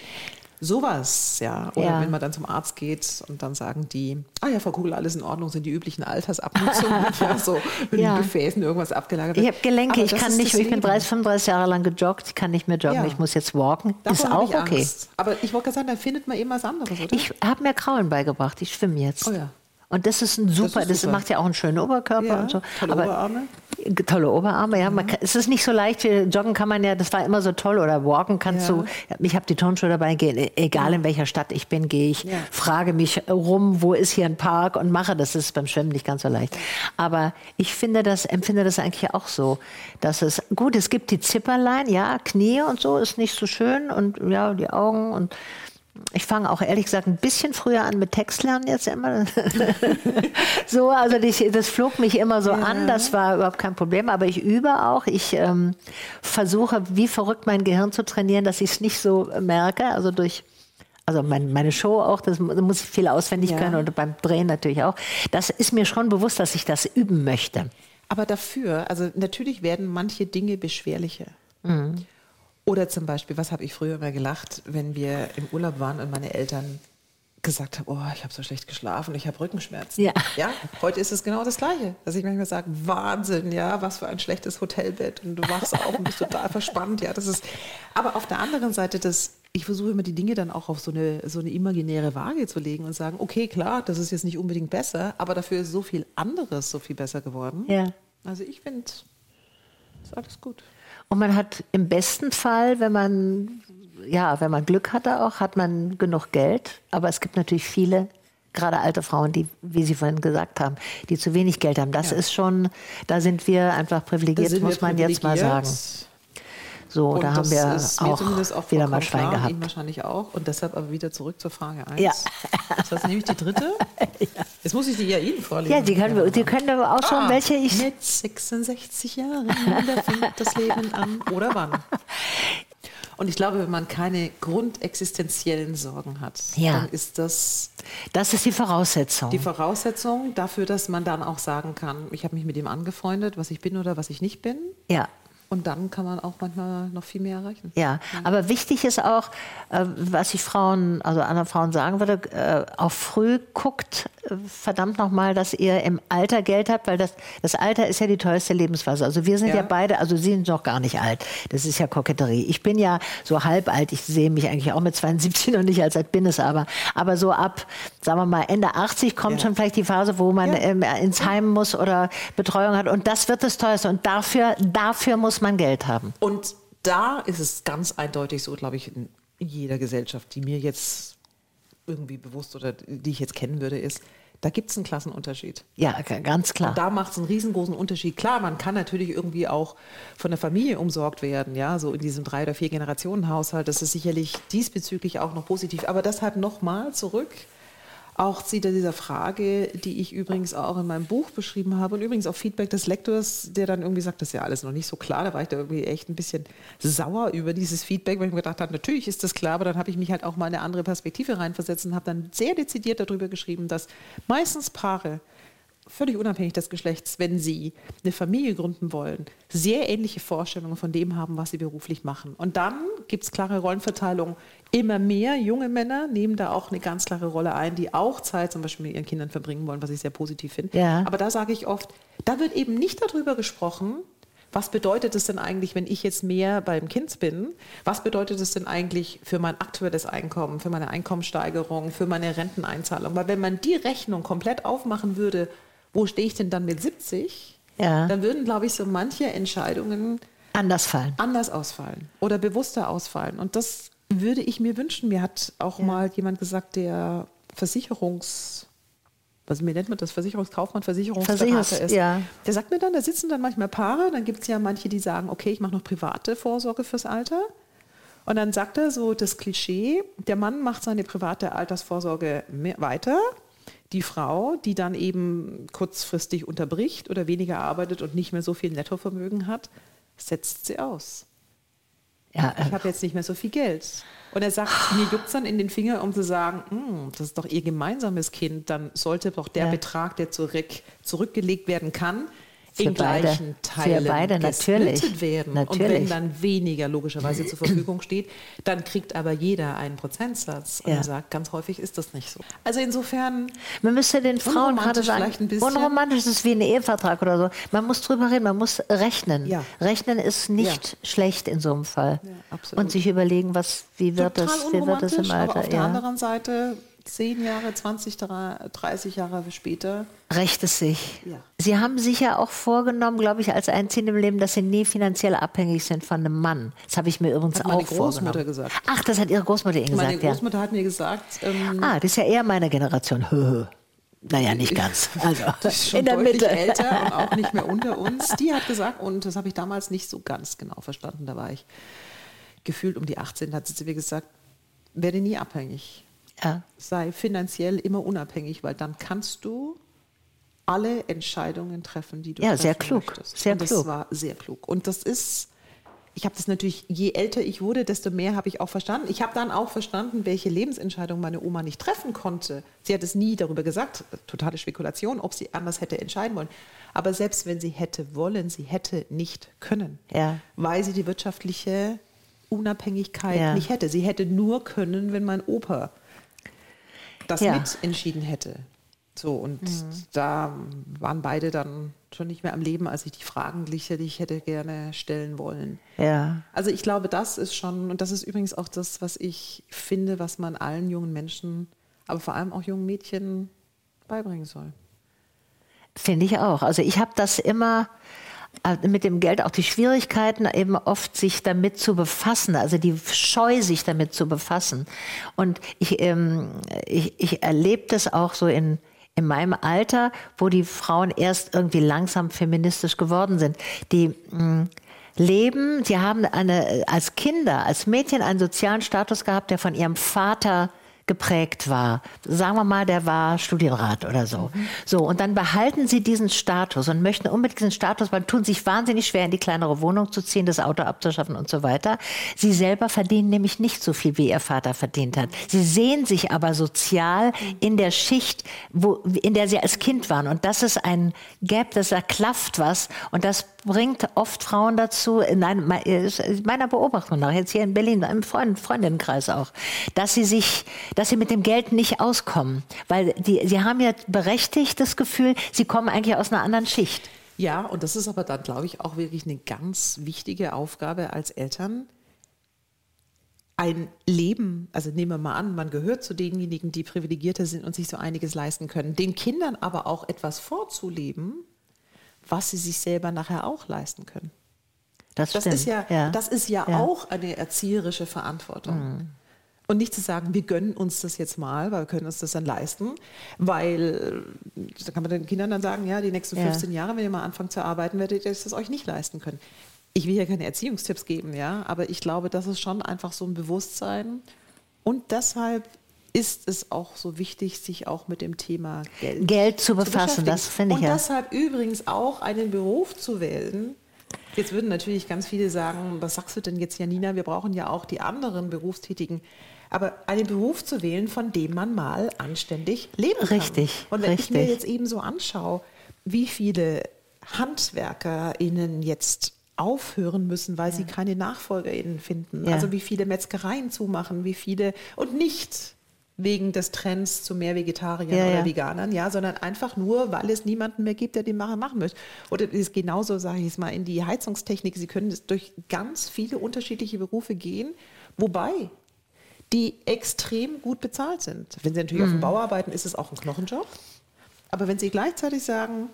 Sowas, ja. Oder Ja. wenn man dann zum Arzt geht und dann sagen die, ah ja, Frau Kugel, alles in Ordnung, sind die üblichen Altersabnutzungen, ja, so mit Ja. den Gefäßen irgendwas abgelagert. Ich wird. habe Gelenke, Aber ich kann nicht, ich bin Leben. 30, 35 Jahre lang gejoggt, ich kann nicht mehr joggen, Ja. ich muss jetzt walken. Davor ist auch ich okay. Angst. Aber ich wollte gerade sagen, dann findet man eben was anderes, oder? Ich habe mir Kraulen beigebracht, ich schwimme jetzt. Oh ja. Und das ist ein super, das, super. macht ja auch einen schönen Oberkörper Ja, und so. tolle Aber- Oberarme. Tolle Oberarme, ja. Man kann, es ist nicht so leicht, joggen kann man ja, das war immer so toll. Oder walken kannst Ja. du, ich habe die Turnschuhe dabei, gehen, egal in welcher Stadt ich bin, gehe ich, Ja. frage mich rum, wo ist hier ein Park und mache das. Das ist beim Schwimmen nicht ganz so leicht. Aber ich finde das, empfinde das eigentlich auch so, dass es, gut, es gibt die Zipperlein, ja, Knie und so ist nicht so schön und ja, die Augen und ich fange auch ehrlich gesagt ein bisschen früher an mit Textlernen jetzt immer. so, also das, das flog mich immer so an, das war überhaupt kein Problem, aber ich übe auch. Ich ähm, versuche wie verrückt mein Gehirn zu trainieren, dass ich es nicht so merke, also durch also mein, meine Show auch, das mu- da muss ich viel auswendig Ja. können und beim Drehen natürlich auch. Das ist mir schon bewusst, dass ich das üben möchte. Aber dafür, also natürlich werden manche Dinge beschwerlicher. Mhm. Oder zum Beispiel, was habe ich früher immer gelacht, wenn wir im Urlaub waren und meine Eltern gesagt haben, oh, ich habe so schlecht geschlafen, ich habe Rückenschmerzen. Ja. ja. Heute ist es genau das Gleiche, dass ich manchmal sage, Wahnsinn, ja, was für ein schlechtes Hotelbett und du wachst auf und bist total verspannt, ja, das ist. Aber auf der anderen Seite, das, ich versuche immer die Dinge dann auch auf so eine so eine imaginäre Waage zu legen und sagen, okay, klar, das ist jetzt nicht unbedingt besser, aber dafür ist so viel anderes so viel besser geworden. Ja. Also ich finde, ist alles gut. Und man hat im besten Fall, wenn man, ja, wenn man Glück hatte auch, hat man genug Geld. Aber es gibt natürlich viele, gerade alte Frauen, die, wie Sie vorhin gesagt haben, die zu wenig Geld haben. Das Ja. ist schon, da sind wir einfach privilegiert, sind muss man jetzt mal privilegiert. sagen. So, Und da haben wir auch, zumindest auch wieder mal Schwein gehabt. Ihnen wahrscheinlich auch. Und deshalb aber wieder zurück zur Frage 1. Ja. Das ist nämlich die dritte. Jetzt muss ich die ja Ihnen vorlesen. Ja, die können wir, die können wir auch schon, Ah, welche ich. Mit 66 Jahren, da fängt das Leben an. Oder wann? Und ich glaube, wenn man keine grundexistenziellen Sorgen hat, Ja. dann ist das Das ist die Voraussetzung. die Voraussetzung dafür, dass man dann auch sagen kann, ich habe mich mit dem angefreundet, was ich bin oder was ich nicht bin. ja. Und dann kann man auch manchmal noch viel mehr erreichen. Ja, aber wichtig ist auch, äh, was ich Frauen, also anderen Frauen sagen würde, äh, auch früh guckt, äh, verdammt nochmal, dass ihr im Alter Geld habt, weil das, das Alter ist ja die teuerste Lebensphase. Also wir sind ja. Ja. beide, also Sie sind noch gar nicht alt. Das ist ja Koketterie. Ich bin ja so halb alt. Ich sehe mich eigentlich auch mit 72 noch nicht als alt, bin es aber. Aber so ab, sagen wir mal, Ende 80 kommt Ja. schon vielleicht die Phase, wo man Ja. ins Heim muss oder Betreuung hat. Und das wird das teuerste. Und dafür, dafür muss man Geld haben. Und da ist es ganz eindeutig so, glaube ich, in jeder Gesellschaft, die mir jetzt irgendwie bewusst oder die ich jetzt kennen würde, ist, Da gibt es einen Klassenunterschied. Ja, ganz klar. Und da macht es einen riesengroßen Unterschied. Klar, man kann natürlich irgendwie auch von der Familie umsorgt werden, ja, so in diesem drei- oder vier Generationen-Haushalt. Das ist sicherlich diesbezüglich auch noch positiv. Aber deshalb nochmal zurück, auch zu dieser Frage, die ich übrigens auch in meinem Buch beschrieben habe und übrigens auch Feedback des Lektors, der dann irgendwie sagt, das ist ja alles noch nicht so klar. Da war ich da irgendwie echt ein bisschen sauer über dieses Feedback, weil ich mir gedacht habe, natürlich ist das klar, aber dann habe ich mich halt auch mal in eine andere Perspektive reinversetzt und habe dann sehr dezidiert darüber geschrieben, dass meistens Paare völlig unabhängig des Geschlechts, wenn sie eine Familie gründen wollen, sehr ähnliche Vorstellungen von dem haben, was sie beruflich machen. Und dann gibt es klare Rollenverteilung. Immer mehr junge Männer nehmen da auch eine ganz klare Rolle ein, die auch Zeit zum Beispiel mit ihren Kindern verbringen wollen, was ich sehr positiv finde. Ja. Aber da sage ich oft, da wird eben nicht darüber gesprochen, was bedeutet es denn eigentlich, wenn ich jetzt mehr beim Kind bin? Was bedeutet es denn eigentlich für mein aktuelles Einkommen, für meine Einkommenssteigerung, für meine Renteneinzahlung? Weil wenn man die Rechnung komplett aufmachen würde, wo stehe ich denn dann mit 70? Ja. Dann würden, glaube ich, so manche Entscheidungen Anders fallen. anders ausfallen oder bewusster ausfallen. Und das würde ich mir wünschen. Mir hat auch mal jemand gesagt, der Versicherungs... Was wie nennt man das? Versicherungskaufmann, Versicherungsberater Versicherungs- ist. ja. Der sagt mir dann, da sitzen dann manchmal Paare, dann gibt es ja manche, die sagen, okay, ich mache noch private Vorsorge fürs Alter. Und dann sagt er so das Klischee, der Mann macht seine private Altersvorsorge weiter. Die Frau, die dann eben kurzfristig unterbricht oder weniger arbeitet und nicht mehr so viel Nettovermögen hat, setzt sie aus. Ja, Ich äh, habe jetzt nicht mehr so viel Geld. Und er sagt, mir juckt dann in den Finger, um zu sagen, "Hm, das ist doch ihr gemeinsames Kind, dann sollte doch der Ja. Betrag, der zurück, zurückgelegt werden kann, Für in beide. gleichen Für Teilen beide, natürlich. werden. Und Natürlich. wenn dann weniger logischerweise zur Verfügung steht, dann kriegt aber jeder einen Prozentsatz. Und Ja. er sagt, ganz häufig ist das nicht so. Also insofern, man müsste den Frauen gerade sagen, vielleicht ein bisschen. unromantisch ist es wie ein Ehevertrag oder so. Man muss drüber reden, man muss rechnen. Ja. Rechnen ist nicht schlecht in so einem Fall. Ja, absolut. Und sich überlegen, was, wie wird total es, wie wird unromantisch, im aber auf Alter. der Ja. anderen Seite, zehn Jahre, 20, 30 Jahre später, Rächt es sich. Ja. Sie haben sich ja auch vorgenommen, glaube ich, als ein Ziel im Leben, dass Sie nie finanziell abhängig sind von einem Mann. Das habe ich mir übrigens Hat meine auch Großmutter vorgenommen. gesagt. Ach, das hat Ihre Großmutter Ihnen meine gesagt, ja. Großmutter hat mir gesagt, ähm, Ah, das ist ja eher meine Generation. Naja, nicht ganz. Also ist schon in der deutlich Mitte. älter und auch nicht mehr unter uns. Die hat gesagt, und das habe ich damals nicht so ganz genau verstanden, da war ich gefühlt um die 18, hat sie mir gesagt, werde nie abhängig. Ja. Sei finanziell immer unabhängig, weil dann kannst du alle Entscheidungen treffen, die du Ja, sehr klug, möchtest. sehr und das klug. war sehr klug. Und das ist, ich habe das natürlich, je älter ich wurde, desto mehr habe ich auch verstanden. Ich habe dann auch verstanden, welche Lebensentscheidung meine Oma nicht treffen konnte. Sie hat es nie darüber gesagt, totale Spekulation, ob sie anders hätte entscheiden wollen. Aber selbst wenn sie hätte wollen, sie hätte nicht können, Ja. weil sie die wirtschaftliche Unabhängigkeit Ja. nicht hätte. Sie hätte nur können, wenn mein Opa das Ja. mitentschieden hätte. So, und da waren beide dann schon nicht mehr am Leben, als ich die Fragen sicherlich hätte gerne stellen wollen. ja. Also ich glaube, das ist schon, und das ist übrigens auch das, was ich finde, was man allen jungen Menschen, aber vor allem auch jungen Mädchen beibringen soll. Finde ich auch. Also ich habe das immer mit dem Geld auch die Schwierigkeiten, eben oft sich damit zu befassen, also die Scheu, sich damit zu befassen. Und ich, ähm, ich, ich erlebe das auch so in, in meinem Alter, wo die Frauen erst irgendwie langsam feministisch geworden sind. Die mh, leben, sie haben eine, als Kinder, als Mädchen einen sozialen Status gehabt, der von ihrem Vater geprägt war. Sagen wir mal, der war Studienrat oder so. So, und dann behalten sie diesen Status und möchten unbedingt diesen Status, weil tun sich wahnsinnig schwer, in die kleinere Wohnung zu ziehen, das Auto abzuschaffen und so weiter. Sie selber verdienen nämlich nicht so viel, wie ihr Vater verdient hat. Sie sehen sich aber sozial in der Schicht, wo, in der sie als Kind waren. Und das ist ein Gap, das erklafft was. Und das bringt oft Frauen dazu, in meiner Beobachtung nach, jetzt hier in Berlin, im Freund, Freundinnenkreis auch, dass sie sich, dass sie mit dem Geld nicht auskommen. Weil die, sie haben ja berechtigt das Gefühl, sie kommen eigentlich aus einer anderen Schicht. Ja, und das ist aber dann, glaube ich, auch wirklich eine ganz wichtige Aufgabe als Eltern. Ein Leben, also nehmen wir mal an, man gehört zu denjenigen, die privilegierter sind und sich so einiges leisten können, den Kindern aber auch etwas vorzuleben, was sie sich selber nachher auch leisten können. Das, Das ist ja, Das ist ja, Ja. auch eine erzieherische Verantwortung. Und nicht zu sagen, wir gönnen uns das jetzt mal, weil wir können uns das dann leisten, weil da kann man den Kindern dann sagen, ja, die nächsten Ja. 15 Jahre, wenn ihr mal anfangt zu arbeiten, werdet ihr das euch nicht leisten können. Ich will ja keine Erziehungstipps geben, ja, aber ich glaube, das ist schon einfach so ein Bewusstsein. Und deshalb ist es auch so wichtig, sich auch mit dem Thema Geld, Geld zu befassen, beschäftigen. das finde ich Und ja. deshalb übrigens auch einen Beruf zu wählen. Jetzt würden natürlich ganz viele sagen, was sagst du denn jetzt, Janina? Wir brauchen ja auch die anderen Berufstätigen. Aber einen Beruf zu wählen, von dem man mal anständig leben kann. Richtig, Und wenn ich mir richtig. jetzt eben so anschaue, wie viele HandwerkerInnen jetzt aufhören müssen, weil sie keine NachfolgerInnen finden. Ja. Also wie viele Metzgereien zumachen, wie viele und nicht wegen des Trends zu mehr Vegetariern Ja, oder ja. Veganern, ja, sondern einfach nur, weil es niemanden mehr gibt, der den machen, machen möchte. Oder es ist genauso, sage ich jetzt mal, in die Heizungstechnik. Sie können es durch ganz viele unterschiedliche Berufe gehen, wobei die extrem gut bezahlt sind. Wenn Sie natürlich auf Mhm. dem Bau arbeiten, ist es auch ein Knochenjob. Aber wenn Sie gleichzeitig sagen,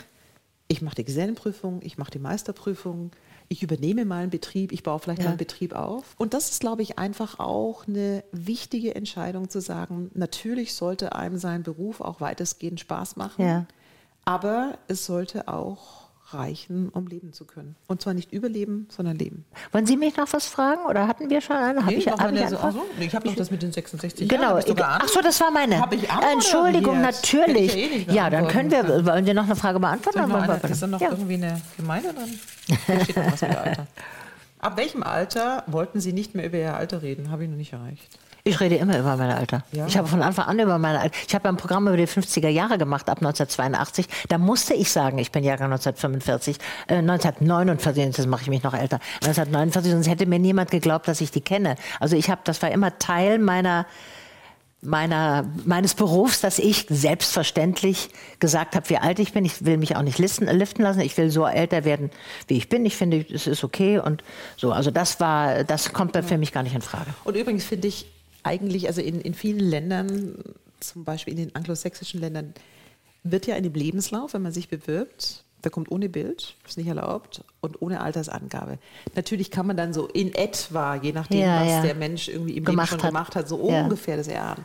ich mache die Gesellenprüfung, ich mache die Meisterprüfung, ich übernehme mal einen Betrieb, ich baue vielleicht Ja. mal einen Betrieb auf. Und das ist, glaube ich, einfach auch eine wichtige Entscheidung zu sagen, natürlich sollte einem sein Beruf auch weitestgehend Spaß machen, Ja. aber es sollte auch reichen, um leben zu können. Und zwar nicht überleben, sondern leben. Wollen Sie mich noch was fragen oder hatten wir schon eine? Hab Nee, ich, mach hab ich so- nee, ich habe doch das mit den 66 Genau. Jahren. Ach so, das war meine. Hab ich an Entschuldigung, natürlich. Ich ja eh Ja, dann können wir. Wollen wir noch eine Frage beantworten? Ich noch eine, ist da noch ja. irgendwie eine Gemeinde drin? Hier steht noch was mit Alter. Ab welchem Alter wollten Sie nicht mehr über Ihr Alter reden? Habe ich noch nicht erreicht. Ich rede immer über mein Alter. Ja. Ich habe von Anfang an über mein Alter. Ich habe ein Programm über die 50er Jahre gemacht, ab 1982. Da musste ich sagen, ich bin Jahrgang 1945, äh, 1949, jetzt mache ich mich noch älter. 1949, sonst hätte mir niemand geglaubt, dass ich die kenne. Also ich habe, das war immer Teil meiner meiner, meines Berufs, dass ich selbstverständlich gesagt habe, wie alt ich bin. Ich will mich auch nicht listen, liften lassen. Ich will so älter werden, wie ich bin. Ich finde, es ist okay und so. Also das war, das kommt für mich gar nicht in Frage. Und übrigens finde ich eigentlich, also in, in vielen Ländern, zum Beispiel in den anglosächsischen Ländern, wird ja in dem Lebenslauf, wenn man sich bewirbt, der kommt ohne Bild, ist nicht erlaubt, und ohne Altersangabe. Natürlich kann man dann so in etwa, je nachdem, Ja, was ja. der Mensch irgendwie im Gemacht Leben schon hat. gemacht hat, so Ja. ungefähr das erahnen.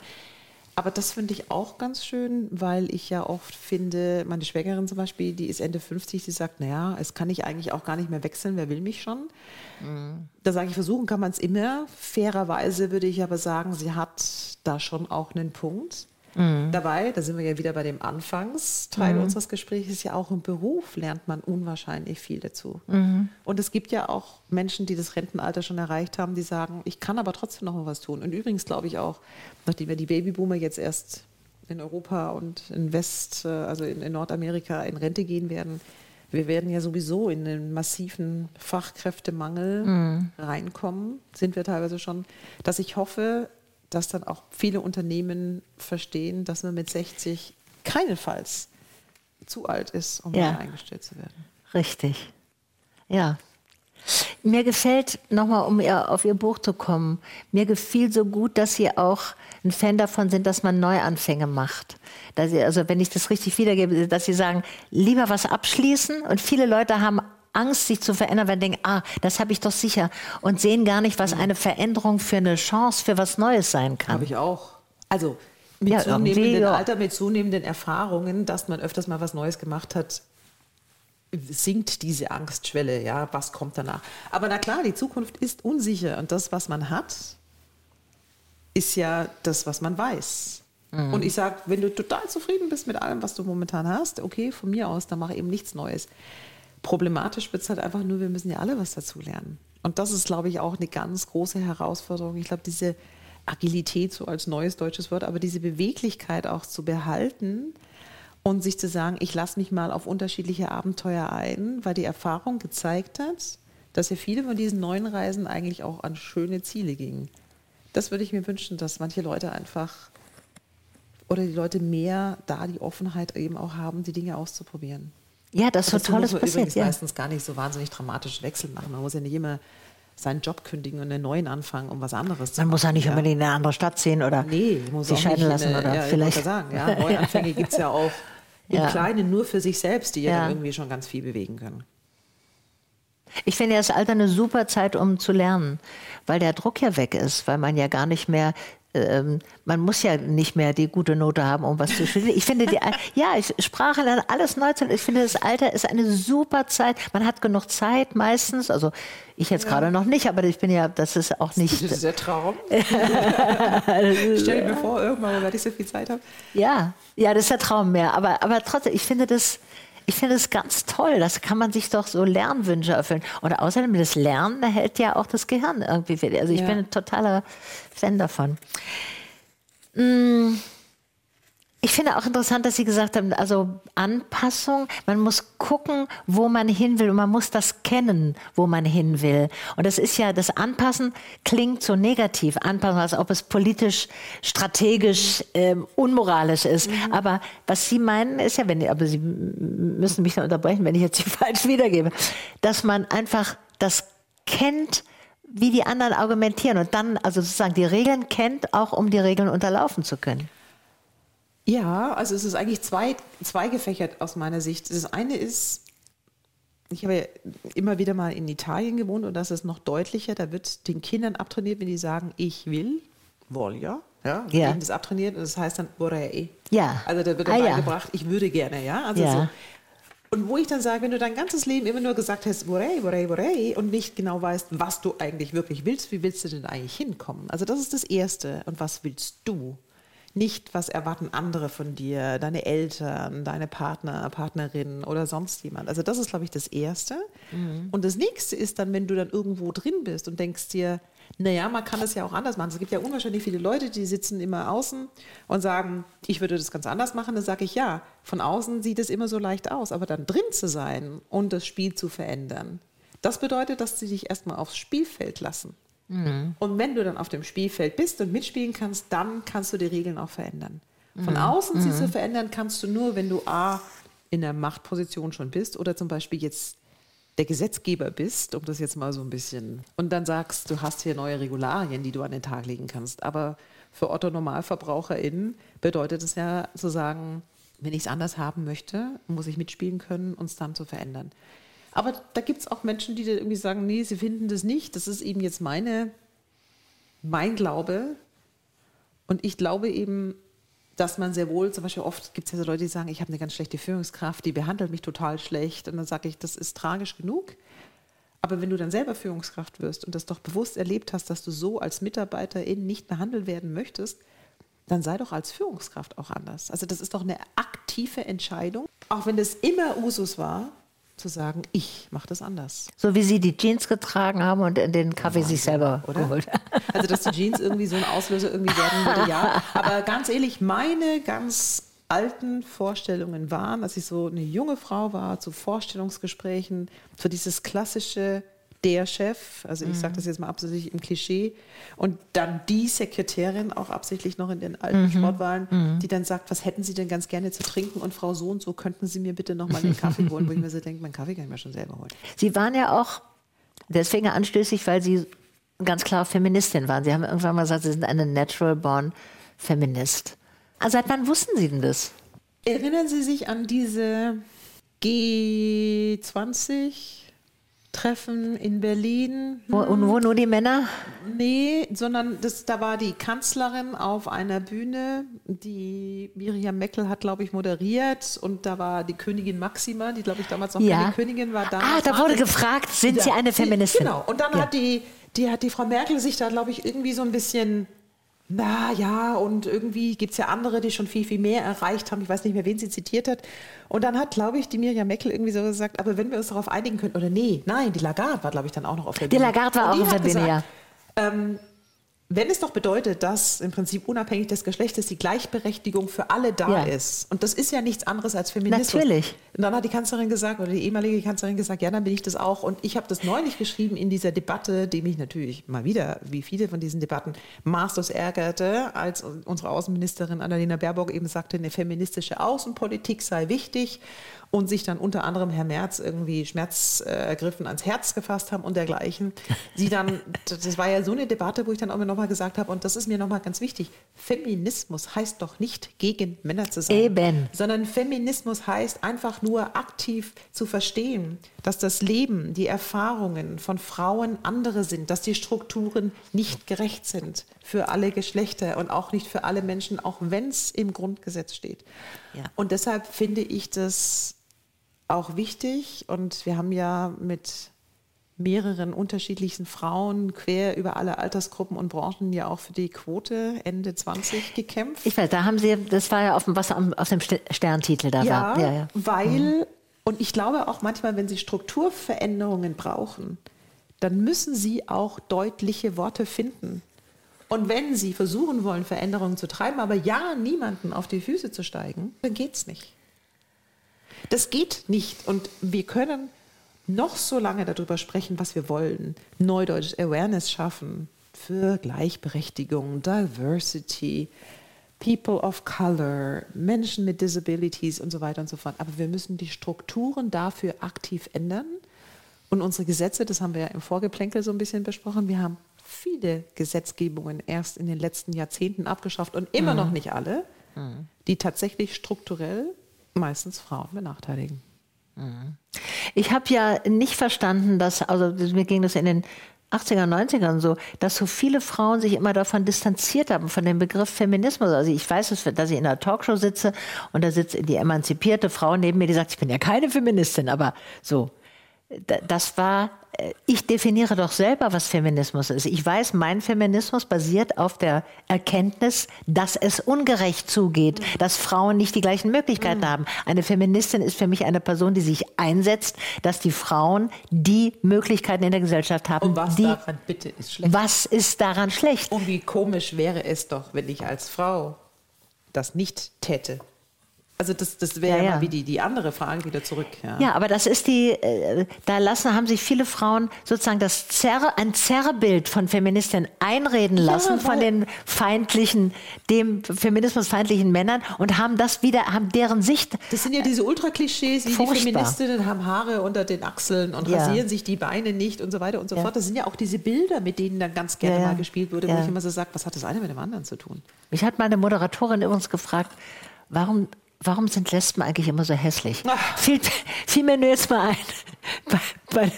Aber das finde ich auch ganz schön, weil ich ja oft finde, meine Schwägerin zum Beispiel, die ist Ende 50, die sagt, naja, es kann ich eigentlich auch gar nicht mehr wechseln, wer will mich schon? Da sage ich, versuchen kann man es immer. Fairerweise würde ich aber sagen, sie hat da schon auch einen Punkt. Dabei, da sind wir ja wieder bei dem Anfangsteil unseres Gesprächs, ja auch im Beruf lernt man unwahrscheinlich viel dazu. Und es gibt ja auch Menschen, die das Rentenalter schon erreicht haben, die sagen, ich kann aber trotzdem noch mal was tun. Und übrigens glaube ich auch, nachdem ja die Babyboomer jetzt erst in Europa und in West, äh, also in, in Nordamerika in Rente gehen werden, wir werden ja sowieso in einen massiven Fachkräftemangel reinkommen, sind wir teilweise schon, dass ich hoffe, dass dann auch viele Unternehmen verstehen, dass man mit 60 keinenfalls zu alt ist, um Ja. eingestellt zu werden. Richtig. Ja. Mir gefällt, nochmal um ihr, auf Ihr Buch zu kommen, mir gefiel so gut, dass Sie auch ein Fan davon sind, dass man Neuanfänge macht. Dass Sie, also wenn ich das richtig wiedergebe, dass Sie sagen, lieber was abschließen und viele Leute haben Angst, sich zu verändern, weil denken, ah, das habe ich doch sicher und sehen gar nicht, was eine Veränderung für eine Chance für was Neues sein kann. Habe ich auch. Also mit Ja, zunehmendem ja. Alter, mit zunehmenden Erfahrungen, dass man öfters mal was Neues gemacht hat, sinkt diese Angstschwelle, ja, was kommt danach. Aber na klar, die Zukunft ist unsicher und das, was man hat, ist ja das, was man weiß. Mhm. Und ich sage, wenn du total zufrieden bist mit allem, was du momentan hast, okay, von mir aus, dann mache eben nichts Neues. Problematisch wird es halt einfach nur, wir müssen ja alle was dazu lernen. Und das ist, glaube ich, auch eine ganz große Herausforderung. Ich glaube, diese Agilität, so als neues deutsches Wort, aber diese Beweglichkeit auch zu behalten und sich zu sagen, ich lasse mich mal auf unterschiedliche Abenteuer ein, weil die Erfahrung gezeigt hat, dass ja viele von diesen neuen Reisen eigentlich auch an schöne Ziele gingen. Das würde ich mir wünschen, dass manche Leute einfach oder die Leute mehr da die Offenheit eben auch haben, die Dinge auszuprobieren. Ja, das ist so tolles muss man passiert. übrigens Ja. meistens gar nicht so wahnsinnig dramatische Wechsel machen. Man muss ja nicht immer seinen Job kündigen und einen neuen anfangen, um was anderes zu Man machen. muss ja nicht unbedingt in eine andere Stadt ziehen oder Nee, muss sich scheiden lassen in eine- oder ja, ich vielleicht. wollte sagen, ja, Neuanfänge gibt es ja auch im Ja. Kleinen nur für sich selbst, die ja, Ja. dann irgendwie schon ganz viel bewegen können. Ich finde ja das Alter eine super Zeit, um zu lernen, weil der Druck ja weg ist, weil man ja gar nicht mehr ähm, man muss ja nicht mehr die gute Note haben, um was zu studieren. Ich finde, die, ja, ich, Sprache lernen, alles neu zu. Ich finde, das Alter ist eine super Zeit. Man hat genug Zeit meistens. Also ich jetzt ja. gerade noch nicht, aber ich bin ja, das ist auch nicht. Das ist der Traum. Stell dir vor, irgendwann werde ich so viel Zeit haben. Ja, ja, das ist der Traum mehr. Aber, aber trotzdem, ich finde das. Ich finde es ganz toll. Das kann man sich doch so Lernwünsche erfüllen. Und außerdem, das Lernen erhält ja auch das Gehirn irgendwie. Also ich ja. bin ein totaler Fan davon. Mmh. Ich finde auch interessant, dass Sie gesagt haben, also Anpassung, man muss gucken, wo man hin will und man muss das kennen, wo man hin will. Und das ist ja, das Anpassen klingt so negativ, Anpassen, als ob es politisch, strategisch, ähm, unmoralisch ist. Mhm. Aber was Sie meinen, ist ja, wenn, aber Sie müssen mich dann unterbrechen, wenn ich jetzt die falsch wiedergebe, dass man einfach das kennt, wie die anderen argumentieren und dann also sozusagen die Regeln kennt, auch um die Regeln unterlaufen zu können. Ja, also es ist eigentlich zwei, zwei gefächert aus meiner Sicht. Das eine ist, ich habe ja immer wieder mal in Italien gewohnt und das ist noch deutlicher. Da wird den Kindern abtrainiert, wenn die sagen, ich will, voglio, ja, ja. Eben das abtrainiert und das heißt dann vorrei. Ja. Also da wird dann ah, beigebracht, ja. ich würde gerne, ja. Also ja. so. Und wo ich dann sage, wenn du dein ganzes Leben immer nur gesagt hast, vorrei, vorrei, vorrei und nicht genau weißt, was du eigentlich wirklich willst, wie willst du denn eigentlich hinkommen? Also das ist das Erste. Und was willst du? Nicht, was erwarten andere von dir, deine Eltern, deine Partner, Partnerin oder sonst jemand. Also das ist, glaube ich, das Erste. Mhm. Und das Nächste ist dann, wenn du dann irgendwo drin bist und denkst dir, naja, man kann das ja auch anders machen. Es gibt ja unwahrscheinlich viele Leute, die sitzen immer außen und sagen, ich würde das ganz anders machen. Dann sage ich, ja, von außen sieht es immer so leicht aus, aber dann drin zu sein und das Spiel zu verändern, das bedeutet, dass sie dich erstmal aufs Spielfeld lassen. Mhm. Und wenn du dann auf dem Spielfeld bist und mitspielen kannst, dann kannst du die Regeln auch verändern. Von mhm. außen sie zu mhm. verändern kannst du nur, wenn du A, in der Machtposition schon bist oder zum Beispiel jetzt der Gesetzgeber bist, um das jetzt mal so ein bisschen, und dann sagst, du hast hier neue Regularien, die du an den Tag legen kannst. Aber für Otto NormalverbraucherInnen bedeutet es ja zu sagen, wenn ich es anders haben möchte, muss ich mitspielen können, uns dann zu verändern. Aber da gibt es auch Menschen, die irgendwie sagen, nee, sie finden das nicht. Das ist eben jetzt meine, mein Glaube. Und ich glaube eben, dass man sehr wohl, zum Beispiel oft gibt es ja so Leute, die sagen, ich habe eine ganz schlechte Führungskraft, die behandelt mich total schlecht. Und dann sage ich, das ist tragisch genug. Aber wenn du dann selber Führungskraft wirst und das doch bewusst erlebt hast, dass du so als Mitarbeiterin nicht behandelt werden möchtest, dann sei doch als Führungskraft auch anders. Also das ist doch eine aktive Entscheidung. Auch wenn das immer Usus war, zu sagen, ich mache das anders. So wie Sie die Jeans getragen haben und den Kaffee ja, sich selber oder? geholt Also, dass die Jeans irgendwie so ein Auslöser irgendwie werden würde, ja. Aber ganz ehrlich, meine ganz alten Vorstellungen waren, als ich so eine junge Frau war, zu Vorstellungsgesprächen, so dieses klassische der Chef, also ich mhm. sage das jetzt mal absichtlich im Klischee, und dann die Sekretärin, auch absichtlich noch in den alten mhm. Sportwahlen, mhm. die dann sagt, was hätten Sie denn ganz gerne zu trinken und Frau so und so, könnten Sie mir bitte nochmal den Kaffee holen, wo ich mir so denke, meinen Kaffee kann ich mir schon selber holen. Sie waren ja auch deswegen anstößig, weil Sie ganz klar Feministin waren. Sie haben irgendwann mal gesagt, Sie sind eine natural born Feminist. Also seit wann wussten Sie denn das? Erinnern Sie sich an diese G20 Treffen in Berlin. Wo, und wo nur die Männer? Nee, sondern das, da war die Kanzlerin auf einer Bühne, die Miriam Meckel hat, glaube ich, moderiert und da war die Königin Maxima, die, glaube ich, damals noch ja. keine Königin war. Ah, da wurde gefragt, sind ja, Sie eine Feministin? Genau, und dann ja. hat, die, die, hat die Frau Merkel sich da, glaube ich, irgendwie so ein bisschen na ja, und irgendwie gibt es ja andere, die schon viel, viel mehr erreicht haben. Ich weiß nicht mehr, wen sie zitiert hat. Und dann hat, glaube ich, die Mirjam Meckel irgendwie so gesagt, aber wenn wir uns darauf einigen können, oder nee, nein, die Lagarde war, glaube ich, dann auch noch auf der Bühne. Die Lagarde war auch auf der Bühne, ja. Ähm, wenn es doch bedeutet, dass im Prinzip unabhängig des Geschlechtes die Gleichberechtigung für alle da ja. ist, und das ist ja nichts anderes als Feminismus. Natürlich. Und dann hat die Kanzlerin gesagt, oder die ehemalige Kanzlerin gesagt, ja, dann bin ich das auch. Und ich habe das neulich geschrieben in dieser Debatte, die mich natürlich mal wieder, wie viele von diesen Debatten, maßlos ärgerte, als unsere Außenministerin Annalena Baerbock eben sagte, eine feministische Außenpolitik sei wichtig. Und sich dann unter anderem Herr Merz irgendwie schmerzergriffen ans Herz gefasst haben und dergleichen. Sie dann, das war ja so eine Debatte, wo ich dann auch nochmal gesagt habe, und das ist mir nochmal ganz wichtig, Feminismus heißt doch nicht gegen Männer zu sein. Eben. Sondern Feminismus heißt einfach nur aktiv zu verstehen, dass das Leben, die Erfahrungen von Frauen andere sind, dass die Strukturen nicht gerecht sind für alle Geschlechter und auch nicht für alle Menschen, auch wenn es im Grundgesetz steht. Ja. Und deshalb finde ich das auch wichtig und wir haben ja mit mehreren unterschiedlichen Frauen quer über alle Altersgruppen und Branchen ja auch für die Quote Ende 20 gekämpft. Ich weiß, da haben Sie, das war ja auf dem, was auf dem St- Sterntitel da Ja, war. Ja, ja. weil, und ich glaube auch manchmal, wenn Sie Strukturveränderungen brauchen, dann müssen Sie auch deutliche Worte finden. Und wenn Sie versuchen wollen, Veränderungen zu treiben, aber ja niemanden auf die Füße zu steigen, dann geht's nicht. Das geht nicht. Und wir können noch so lange darüber sprechen, was wir wollen. Neudeutsch Awareness schaffen für Gleichberechtigung, Diversity, People of Color, Menschen mit Disabilities und so weiter und so fort. Aber wir müssen die Strukturen dafür aktiv ändern. Und unsere Gesetze, das haben wir ja im Vorgeplänkel so ein bisschen besprochen, wir haben viele Gesetzgebungen erst in den letzten Jahrzehnten abgeschafft und immer noch nicht alle, die tatsächlich strukturell meistens Frauen benachteiligen. Ich habe ja nicht verstanden, dass, also mir ging das in den 80er, 90ern so, dass so viele Frauen sich immer davon distanziert haben, von dem Begriff Feminismus. Also ich weiß dass ich in einer Talkshow sitze und da sitzt die emanzipierte Frau neben mir, die sagt, ich bin ja keine Feministin, aber so. Da- Das war, äh, ich definiere doch selber, was Feminismus ist. Ich weiß, mein Feminismus basiert auf der Erkenntnis, dass es ungerecht zugeht, dass Frauen nicht die gleichen Möglichkeiten haben. Eine Feministin ist für mich eine Person, die sich einsetzt, dass die Frauen die Möglichkeiten in der Gesellschaft haben. Und was die, daran bitte ist schlecht? was ist daran schlecht? Und wie komisch wäre es doch, wenn ich als Frau das nicht täte. Also das, das wäre Ja, ja, ja. mal wie die, die andere Frage wieder zurück. Ja. Ja, aber das ist die, äh, da lassen, haben sich viele Frauen sozusagen das Zerr, ein Zerrbild von Feministinnen einreden lassen von weil- den feindlichen, dem feminismusfeindlichen Männern und haben das wieder, haben deren Sicht. Das sind ja diese Ultra-Klischees, wie Furchtbar. die Feministinnen haben Haare unter den Achseln und Ja. rasieren sich die Beine nicht und so weiter und so Ja. fort. Das sind ja auch diese Bilder, mit denen dann ganz gerne Ja, ja. mal gespielt wurde, wo Ja. ich immer so sage, was hat das eine mit dem anderen zu tun? Mich hat meine Moderatorin übrigens gefragt, warum, warum sind Lesben eigentlich immer so hässlich? Ach. Fiel, fiel mir nur jetzt mal ein. Bei, bei,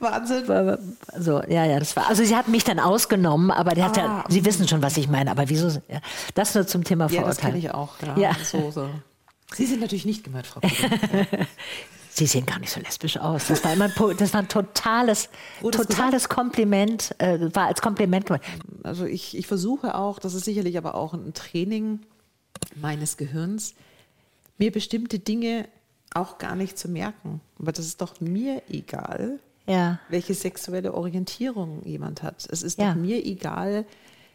Wahnsinn. bei, so, ja, ja, das war, also sie hat mich dann ausgenommen, aber hat ja, Ah. Sie wissen schon, was ich meine, aber wieso, ja, das nur zum Thema Ja, das Vorurteil. kenne ich auch. Ja. Ja. So, so. Sie sind natürlich nicht gemeint, Frau. Sie sehen gar nicht so lesbisch aus. Das war immer ein, das war ein totales, das totales Kompliment, äh, war als Kompliment gemeint. Also ich, ich versuche auch, das ist sicherlich aber auch ein Training meines Gehirns, mir bestimmte Dinge auch gar nicht zu merken. Aber das ist doch mir egal, Ja. welche sexuelle Orientierung jemand hat. Es ist Ja. doch mir egal,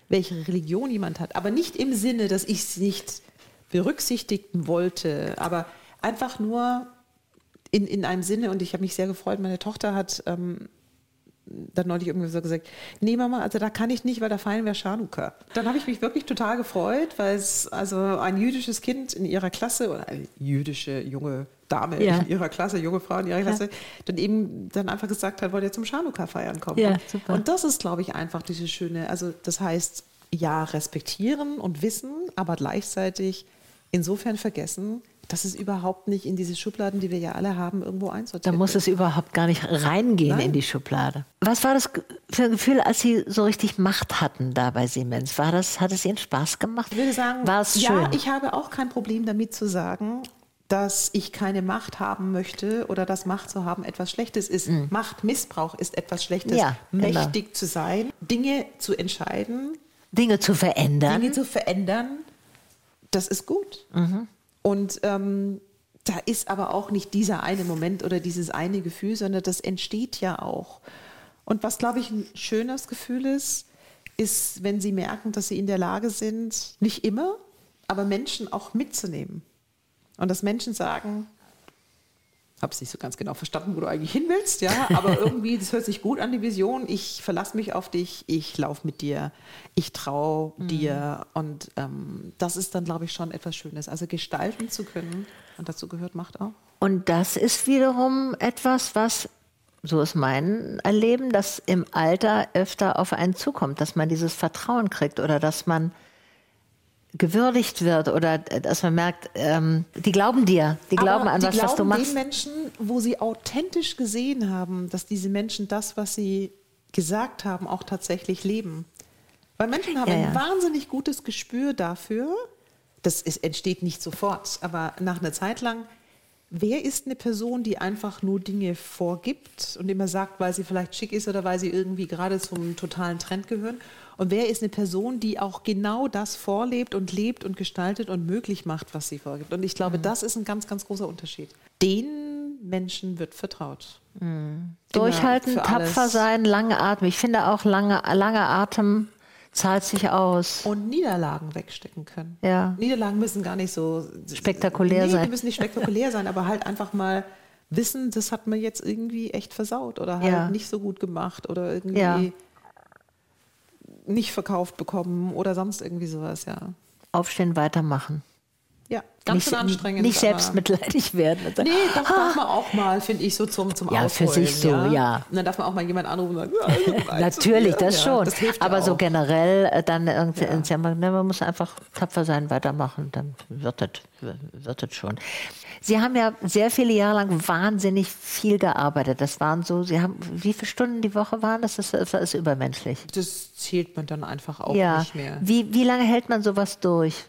welche Religion jemand hat. Aber nicht im Sinne, dass ich es nicht berücksichtigen wollte, aber einfach nur in, in einem Sinne. Und ich habe mich sehr gefreut, meine Tochter hat ähm, dann neulich irgendwie so gesagt, nee Mama, also da kann ich nicht, weil da feiern wir Chanukka. Dann habe ich mich wirklich total gefreut, weil es also ein jüdisches Kind in ihrer Klasse oder eine jüdische junge Dame Ja. in ihrer Klasse, junge Frau in ihrer Klasse, dann eben dann einfach gesagt hat, wollt ihr zum Chanukka feiern kommen. Ja, super. und das ist, glaube ich, einfach diese schöne, also das heißt, ja, respektieren und wissen, aber gleichzeitig insofern vergessen, dass es überhaupt nicht in diese Schubladen, die wir ja alle haben, irgendwo einsortiert Da muss wird. es überhaupt gar nicht reingehen Nein. in die Schublade. Was war das für ein Gefühl, als Sie so richtig Macht hatten da bei Siemens? War das, hat es Ihnen Spaß gemacht? Ich würde sagen, war es ja, schön? ich habe auch kein Problem damit zu sagen, dass ich keine Macht haben möchte oder dass Macht zu haben etwas Schlechtes ist. Machtmissbrauch ist etwas Schlechtes. Mhm. Ja, genau. Mächtig zu sein, Dinge zu entscheiden, Dinge zu verändern. Dinge zu verändern, das ist gut. Mhm. Und ähm, da ist aber auch nicht dieser eine Moment oder dieses eine Gefühl, sondern das entsteht ja auch. Und was, glaube ich, ein schönes Gefühl ist, ist, wenn sie merken, dass sie in der Lage sind, nicht immer, aber Menschen auch mitzunehmen. Und dass Menschen sagen, habe es nicht so ganz genau verstanden, wo du eigentlich hin willst, ja, aber irgendwie, das hört sich gut an, die Vision. Ich verlasse mich auf dich, ich laufe mit dir, ich traue dir. Und ähm, das ist dann, glaube ich, schon etwas Schönes. Also gestalten zu können, und dazu gehört Macht auch. Und das ist wiederum etwas, was, so ist mein Erleben, dass im Alter öfter auf einen zukommt, dass man dieses Vertrauen kriegt oder dass man gewürdigt wird oder dass man merkt, ähm, die glauben dir, die glauben Aber an die was, was du glauben machst. den Menschen, wo sie authentisch gesehen haben, dass diese Menschen das, was sie gesagt haben, auch tatsächlich leben. Weil Menschen haben Ja, ein ja. wahnsinnig gutes Gespür dafür, das ist, entsteht nicht sofort, aber nach einer Zeit lang, wer ist eine Person, die einfach nur Dinge vorgibt und immer sagt, weil sie vielleicht schick ist oder weil sie irgendwie gerade zum totalen Trend gehören? Und wer ist eine Person, die auch genau das vorlebt und lebt und gestaltet und möglich macht, was sie vorgibt? Und ich glaube, Mhm. das ist ein ganz, ganz großer Unterschied. Den Menschen wird vertraut. Durchhalten, Immer für tapfer alles. sein, lange Atem. Ich finde auch lange, lange Atem zahlt sich aus. Und Niederlagen wegstecken können. Ja. Niederlagen müssen gar nicht so Spektakulär nee, sein. Die müssen nicht spektakulär sein, aber halt einfach mal wissen, das hat man jetzt irgendwie echt versaut oder halt Ja. nicht so gut gemacht oder irgendwie Ja. Nicht verkauft bekommen oder sonst irgendwie sowas, ja. Aufstehen, weitermachen. Ja, ganz schön anstrengend. Nicht selbstmitleidig werden. und sagen, Nee, das darf man auch mal, finde ich, so zum, zum Ja, für sich so, ja. Und dann darf man auch mal jemand anrufen und sagen, ja, also, Natürlich, das ja, schon. Das ja Aber so auch. generell äh, dann irgendwie Ja. ne, man muss einfach tapfer sein, weitermachen, dann wird das, wird das schon. Sie haben ja sehr viele Jahre lang wahnsinnig viel gearbeitet. Das waren so, Sie haben, wie viele Stunden die Woche waren das? Das, das ist übermenschlich. Das zählt man dann einfach auch ja. nicht mehr. Wie, wie lange hält man sowas durch?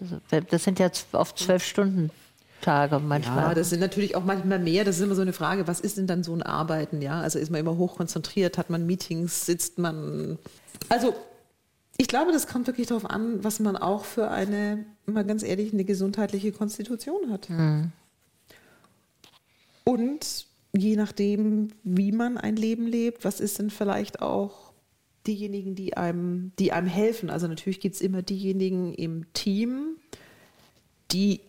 Das sind ja oft zwölf Stunden Tage manchmal. Ja, das sind natürlich auch manchmal mehr. Das ist immer so eine Frage, was ist denn dann so ein Arbeiten? Ja, also ist man immer hochkonzentriert, hat man Meetings, sitzt man. Also ich glaube, das kommt wirklich darauf an, was man auch für eine, mal ganz ehrlich, eine gesundheitliche Konstitution hat. Und je nachdem, wie man ein Leben lebt, was ist denn vielleicht auch diejenigen, die einem, die einem helfen. Also natürlich gibt es immer diejenigen im Team, die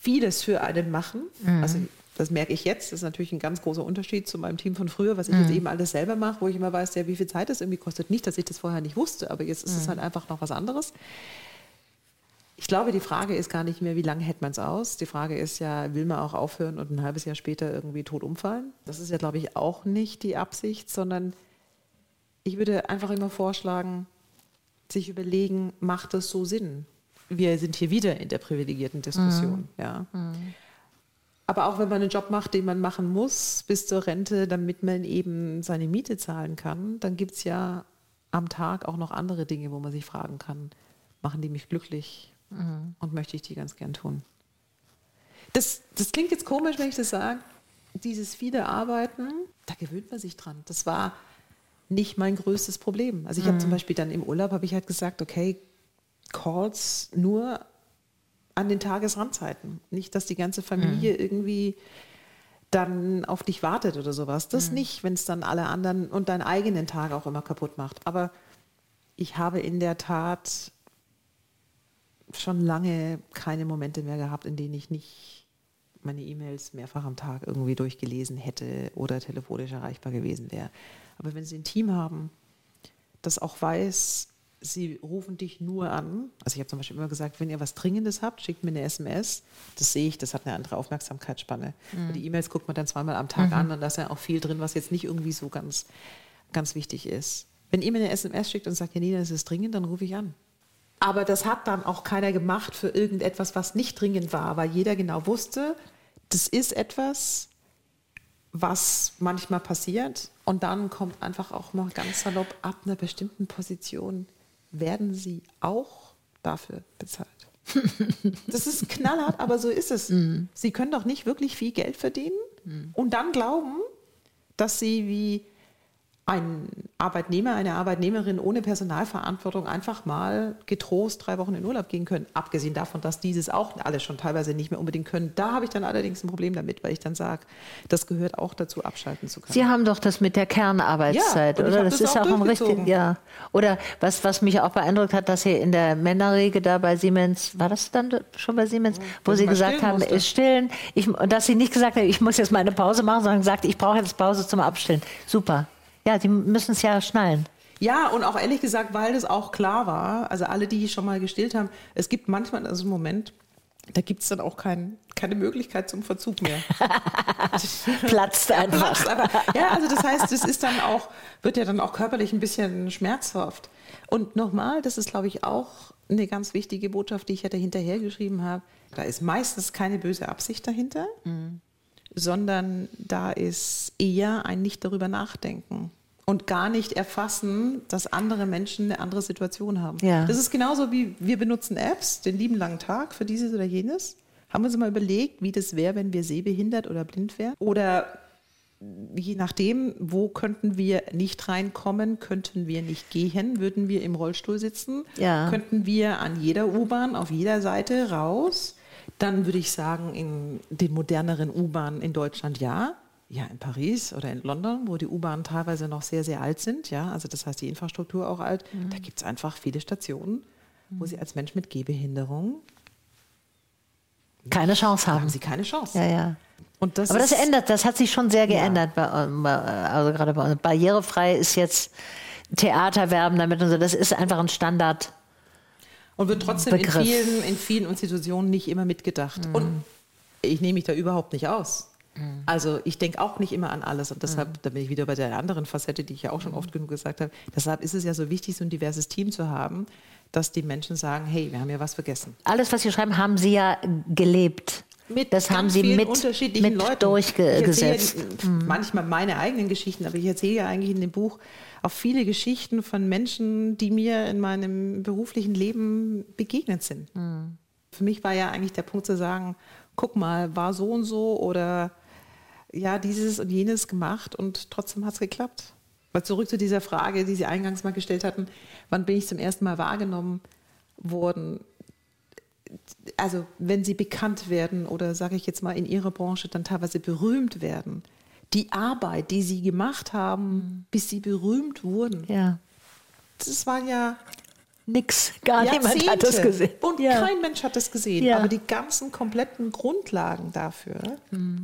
vieles für einen machen. Also das merke ich jetzt. Das ist natürlich ein ganz großer Unterschied zu meinem Team von früher, was ich jetzt eben alles selber mache, wo ich immer weiß, ja, wie viel Zeit das irgendwie kostet. Nicht, dass ich das vorher nicht wusste, aber jetzt ist es halt einfach noch was anderes. Ich glaube, die Frage ist gar nicht mehr, wie lange hält man es aus. Die Frage ist ja, will man auch aufhören und ein halbes Jahr später irgendwie tot umfallen? Das ist ja, glaube ich, auch nicht die Absicht, sondern ich würde einfach immer vorschlagen, sich überlegen, macht es so Sinn? Wir sind hier wieder in der privilegierten Diskussion. Ja. Aber auch wenn man einen Job macht, den man machen muss bis zur Rente, damit man eben seine Miete zahlen kann, dann gibt es ja am Tag auch noch andere Dinge, wo man sich fragen kann, machen die mich glücklich und möchte ich die ganz gern tun. Das, das klingt jetzt komisch, wenn ich das sage. Dieses viele Arbeiten, da gewöhnt man sich dran. Das war nicht mein größtes Problem. Also ich habe zum Beispiel dann im Urlaub, habe ich halt gesagt, okay, Calls nur an den Tagesrandzeiten. Nicht, dass die ganze Familie irgendwie dann auf dich wartet oder sowas. Das nicht, wenn es dann alle anderen und deinen eigenen Tag auch immer kaputt macht. Aber ich habe in der Tat schon lange keine Momente mehr gehabt, in denen ich nicht meine E-Mails mehrfach am Tag irgendwie durchgelesen hätte oder telefonisch erreichbar gewesen wäre. Aber wenn Sie ein Team haben, das auch weiß, sie rufen dich nur an. Also ich habe zum Beispiel immer gesagt, wenn ihr was Dringendes habt, schickt mir eine SMS. Das sehe ich, das hat eine andere Aufmerksamkeitsspanne. Die E-Mails guckt man dann zweimal am Tag an und da ist ja auch viel drin, was jetzt nicht irgendwie so ganz, ganz wichtig ist. Wenn ihr mir eine SMS schickt und sagt, Janina, es ist dringend, dann rufe ich an. Aber das hat dann auch keiner gemacht für irgendetwas, was nicht dringend war, weil jeder genau wusste, das ist etwas, was manchmal passiert. Und dann kommt einfach auch mal ganz salopp ab einer bestimmten Position, werden sie auch dafür bezahlt. Das ist knallhart, aber so ist es. Sie können doch nicht wirklich viel Geld verdienen und dann glauben, dass sie wie ein Arbeitnehmer, eine Arbeitnehmerin ohne Personalverantwortung einfach mal getrost drei Wochen in Urlaub gehen können. Abgesehen davon, dass dieses auch alle schon teilweise nicht mehr unbedingt können. Da habe ich dann allerdings ein Problem damit, weil ich dann sage, das gehört auch dazu, abschalten zu können. Sie haben doch das mit der Kernarbeitszeit, Ja, oder? Das, das ist auch auch ein richtig, ja. Oder was, was mich auch beeindruckt hat, dass Sie in der Männerregel da bei Siemens, war das dann schon bei Siemens, wo dass Sie gesagt haben, musste. ist stillen, ich, und dass Sie nicht gesagt haben, ich muss jetzt mal eine Pause machen, sondern gesagt, ich brauche jetzt Pause zum Abstillen. Super. Ja, die müssen es ja schnallen. Ja, und auch ehrlich gesagt, weil das auch klar war, also alle, die schon mal gestillt haben, es gibt manchmal also einen Moment, da gibt es dann auch kein, keine Möglichkeit zum Verzug mehr. Platzt einfach. Platzt, ja, also das heißt, es ist dann auch, wird ja dann auch körperlich ein bisschen schmerzhaft. Und nochmal, das ist, glaube ich, auch eine ganz wichtige Botschaft, die ich ja dahinterher geschrieben habe. Da ist meistens keine böse Absicht dahinter, mhm. sondern da ist eher ein Nicht darüber nachdenken und gar nicht erfassen, dass andere Menschen eine andere Situation haben. Ja. Das ist genauso wie wir benutzen Apps den lieben langen Tag für dieses oder jenes. Haben wir uns mal überlegt, wie das wäre, wenn wir sehbehindert oder blind wären? Oder je nachdem, wo könnten wir nicht reinkommen, könnten wir nicht gehen, würden wir im Rollstuhl sitzen, Ja. könnten wir an jeder U-Bahn auf jeder Seite raus, dann würde ich sagen, in den moderneren U-Bahnen in Deutschland ja. Ja, in Paris oder in London, wo die U-Bahnen teilweise noch sehr, sehr alt sind, ja, also das heißt die Infrastruktur auch alt, da gibt es einfach viele Stationen, wo sie als Mensch mit Gehbehinderung Keine Chance haben. haben sie keine Chance. Ja, ja. Und das Aber das ändert, das hat sich schon sehr geändert. Bei, bei, also gerade bei uns. Barrierefrei ist jetzt Theaterwerben damit und so. Das ist einfach ein Standard. Und wird trotzdem in vielen, in vielen Institutionen nicht immer mitgedacht. Und ich nehme mich da überhaupt nicht aus. Also ich denke auch nicht immer an alles. Und deshalb, da bin ich wieder bei der anderen Facette, die ich ja auch schon oft genug gesagt habe. Deshalb ist es ja so wichtig, so ein diverses Team zu haben, dass die Menschen sagen, hey, wir haben ja was vergessen. Alles, was Sie schreiben, haben Sie ja gelebt. das haben Sie mit, unterschiedlichen mit Leuten. Durchgesetzt. ja manchmal meine eigenen Geschichten, aber ich erzähle ja eigentlich in dem Buch auch viele Geschichten von Menschen, die mir in meinem beruflichen Leben begegnet sind. Für mich war ja eigentlich der Punkt zu sagen, guck mal, war so und so oder ja, dieses und jenes gemacht und trotzdem hat es geklappt. Aber zurück zu dieser Frage, die Sie eingangs mal gestellt hatten, wann bin ich zum ersten Mal wahrgenommen worden? also wenn sie bekannt werden oder sage ich jetzt mal in ihrer Branche dann teilweise berühmt werden, die Arbeit, die sie gemacht haben, bis sie berühmt wurden, Ja. das war ja Nix. Gar niemand hat das Jahrzehnte. gesehen. Und ja. kein Mensch hat das gesehen. Ja. Aber die ganzen kompletten Grundlagen dafür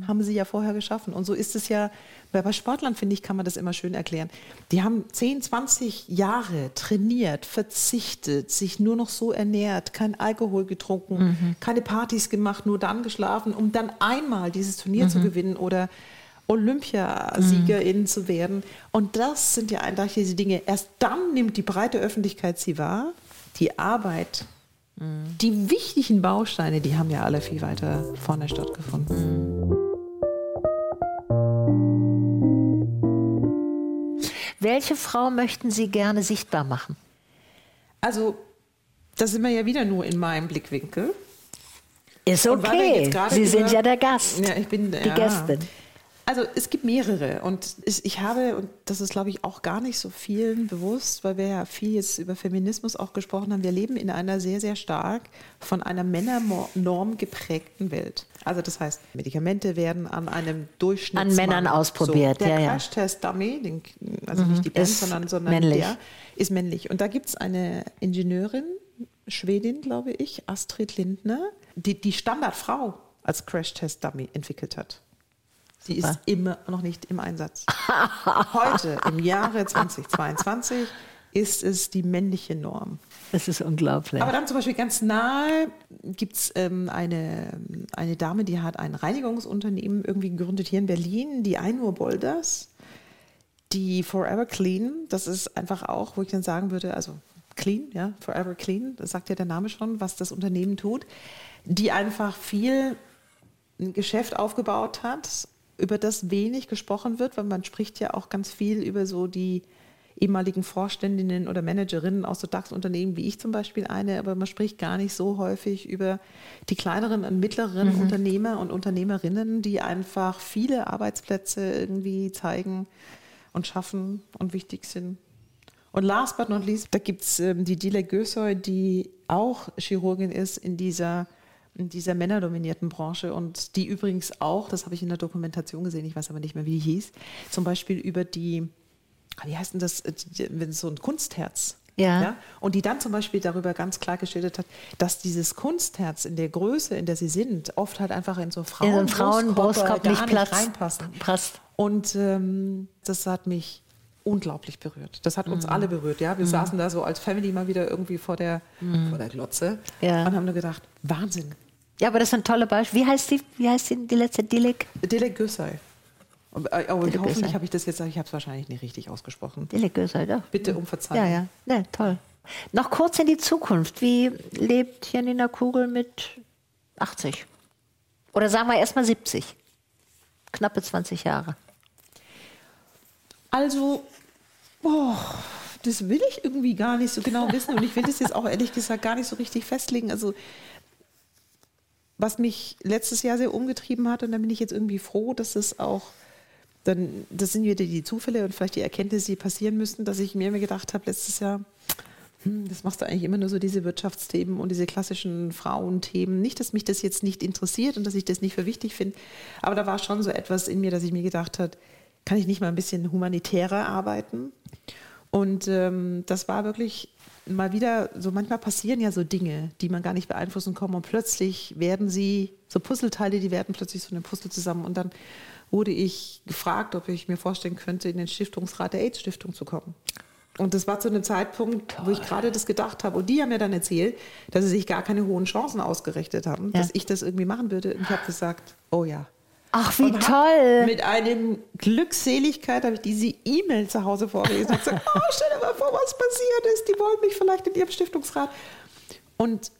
haben sie ja vorher geschaffen. Und so ist es ja, bei bei Sportlern, finde ich, kann man das immer schön erklären. Die haben 10, 20 Jahre trainiert, verzichtet, sich nur noch so ernährt, kein Alkohol getrunken, keine Partys gemacht, nur dann geschlafen, um dann einmal dieses Turnier zu gewinnen oder Olympiasiegerin zu werden. Und das sind ja eindeutig diese Dinge. Erst dann nimmt die breite Öffentlichkeit sie wahr. Die Arbeit, die wichtigen Bausteine, die haben ja alle viel weiter vorne stattgefunden. Welche Frau möchten Sie gerne sichtbar machen? Also, da sind wir ja wieder nur in meinem Blickwinkel. Ist okay. Sie über- sind ja der Gast. Ja, ich bin die ja. Gästin. Also es gibt mehrere und ich, ich habe, und das ist glaube ich auch gar nicht so vielen bewusst, weil wir ja viel jetzt über Feminismus auch gesprochen haben, wir leben in einer sehr, sehr stark von einer Männernorm geprägten Welt. Also das heißt, Medikamente werden an einem Durchschnittsmann An Männern ausprobiert, So, der ja. Crash-Test-Dummy, den- also nicht die Band, ist sondern, sondern männlich. der ist männlich. Und da gibt es eine Ingenieurin, Schwedin, glaube ich, Astrid Lindner, die die Standardfrau als Crash-Test-Dummy entwickelt hat. Sie ist immer noch nicht im Einsatz. Heute, im Jahre 2022, ist es die männliche Norm. Das ist unglaublich. Aber dann zum Beispiel ganz nahe gibt es ähm, eine, eine Dame, die hat ein Reinigungsunternehmen irgendwie gegründet hier in Berlin, die Einur Bolders, die Forever Clean. Das ist einfach auch, wo ich dann sagen würde, also clean, ja, Forever Clean, das sagt ja der Name schon, was das Unternehmen tut, die einfach viel ein Geschäft aufgebaut hat, über das wenig gesprochen wird, weil man spricht ja auch ganz viel über so die ehemaligen Vorständinnen oder Managerinnen aus so DAX-Unternehmen, wie ich zum Beispiel eine, aber man spricht gar nicht so häufig über die kleineren und mittleren Unternehmer und Unternehmerinnen, die einfach viele Arbeitsplätze irgendwie zeigen und schaffen und wichtig sind. Und last but not least, da gibt es ähm, die Dile Gösoy, die auch Chirurgin ist in dieser, in dieser männerdominierten Branche und die übrigens auch, das habe ich in der Dokumentation gesehen, ich weiß aber nicht mehr, wie die hieß, zum Beispiel über die, wie heißt denn das, äh, wenn so ein Kunstherz. Ja. Und die dann zum Beispiel darüber ganz klar geschildert hat, dass dieses Kunstherz in der Größe, in der sie sind, oft halt einfach in so Frauen In einen Frauenbrustkorb gar nicht Platz reinpassen. passt. Und ähm, das hat mich unglaublich berührt. Das hat Mhm. uns alle berührt. Ja, wir saßen da so als Family mal wieder irgendwie vor der, vor der Glotze Ja. und haben nur gedacht, Wahnsinn. Ja, aber das sind tolle Beispiele. Wie heißt die, wie heißt die, die letzte Dilek? Dilek. Aber, äh, aber Dilek hoffentlich habe ich das jetzt, ich habe es wahrscheinlich nicht richtig ausgesprochen. Dilek Göser, doch. Bitte um Verzeihung. Ja, ja. Ne, toll. Noch kurz in die Zukunft. Wie lebt Janina Kugel mit 80? Oder sagen wir erstmal 70? Knappe 20 Jahre. Also, boah, das will ich irgendwie gar nicht so genau wissen und ich will das jetzt auch ehrlich gesagt gar nicht so richtig festlegen. Also, was mich letztes Jahr sehr umgetrieben hat und da bin ich jetzt irgendwie froh, dass es auch dann, das sind wieder die Zufälle und vielleicht die Erkenntnisse, die passieren müssten, dass ich mir immer gedacht habe, letztes Jahr, hm, das machst du eigentlich immer nur so diese Wirtschaftsthemen und diese klassischen Frauenthemen. Nicht, dass mich das jetzt nicht interessiert und dass ich das nicht für wichtig finde, aber da war schon so etwas in mir, dass ich mir gedacht habe, kann ich nicht mal ein bisschen humanitärer arbeiten? Und ähm, das war wirklich mal wieder, so manchmal passieren ja so Dinge, die man gar nicht beeinflussen kann und plötzlich werden sie, so Puzzleteile, die werden plötzlich so eine Puzzle zusammen und dann wurde ich gefragt, ob ich mir vorstellen könnte, in den Stiftungsrat der AIDS-Stiftung zu kommen. Und das war zu einem Zeitpunkt, wo ich gerade das gedacht habe. Und die haben mir dann erzählt, dass sie sich gar keine hohen Chancen ausgerichtet haben, Ja. dass ich das irgendwie machen würde. Und ich habe gesagt, oh ja. Ach, wie toll. Mit einem Glückseligkeit habe ich diese E-Mail zu Hause vorgelesen und gesagt, oh, stell dir mal vor, was passiert ist. Die wollen mich vielleicht in ihrem Stiftungsrat. Und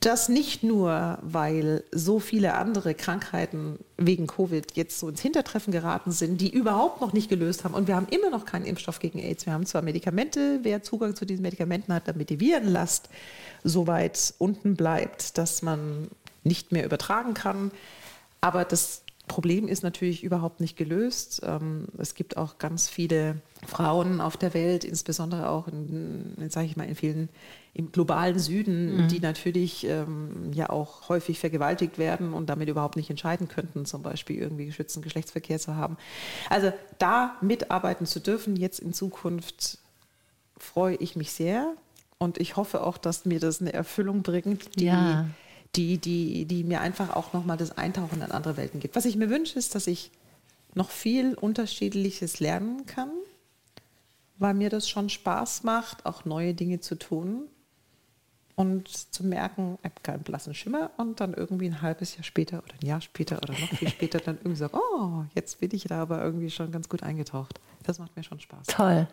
das nicht nur, weil so viele andere Krankheiten wegen Covid jetzt so ins Hintertreffen geraten sind, die überhaupt noch nicht gelöst haben. Und wir haben immer noch keinen Impfstoff gegen AIDS. Wir haben zwar Medikamente, wer Zugang zu diesen Medikamenten hat, damit die Virenlast so weit unten bleibt, dass man nicht mehr übertragen kann. Aber das Problem ist natürlich überhaupt nicht gelöst. Ähm, Es gibt auch ganz viele Frauen auf der Welt, insbesondere auch in, sage ich mal, in vielen im globalen Süden, die natürlich ähm, ja auch häufig vergewaltigt werden und damit überhaupt nicht entscheiden könnten, zum Beispiel irgendwie geschützten Geschlechtsverkehr zu haben. Also da mitarbeiten zu dürfen, jetzt in Zukunft freue ich mich sehr und ich hoffe auch, dass mir das eine Erfüllung bringt, die, Ja. Die, die, die mir einfach auch nochmal das Eintauchen in andere Welten gibt. Was ich mir wünsche, ist, dass ich noch viel Unterschiedliches lernen kann, weil mir das schon Spaß macht, auch neue Dinge zu tun und zu merken, ich habe keinen blassen Schimmer und dann irgendwie ein halbes Jahr später oder ein Jahr später oder noch viel später dann irgendwie sagen, oh, jetzt bin ich da aber irgendwie schon ganz gut eingetaucht. Das macht mir schon Spaß. Toll.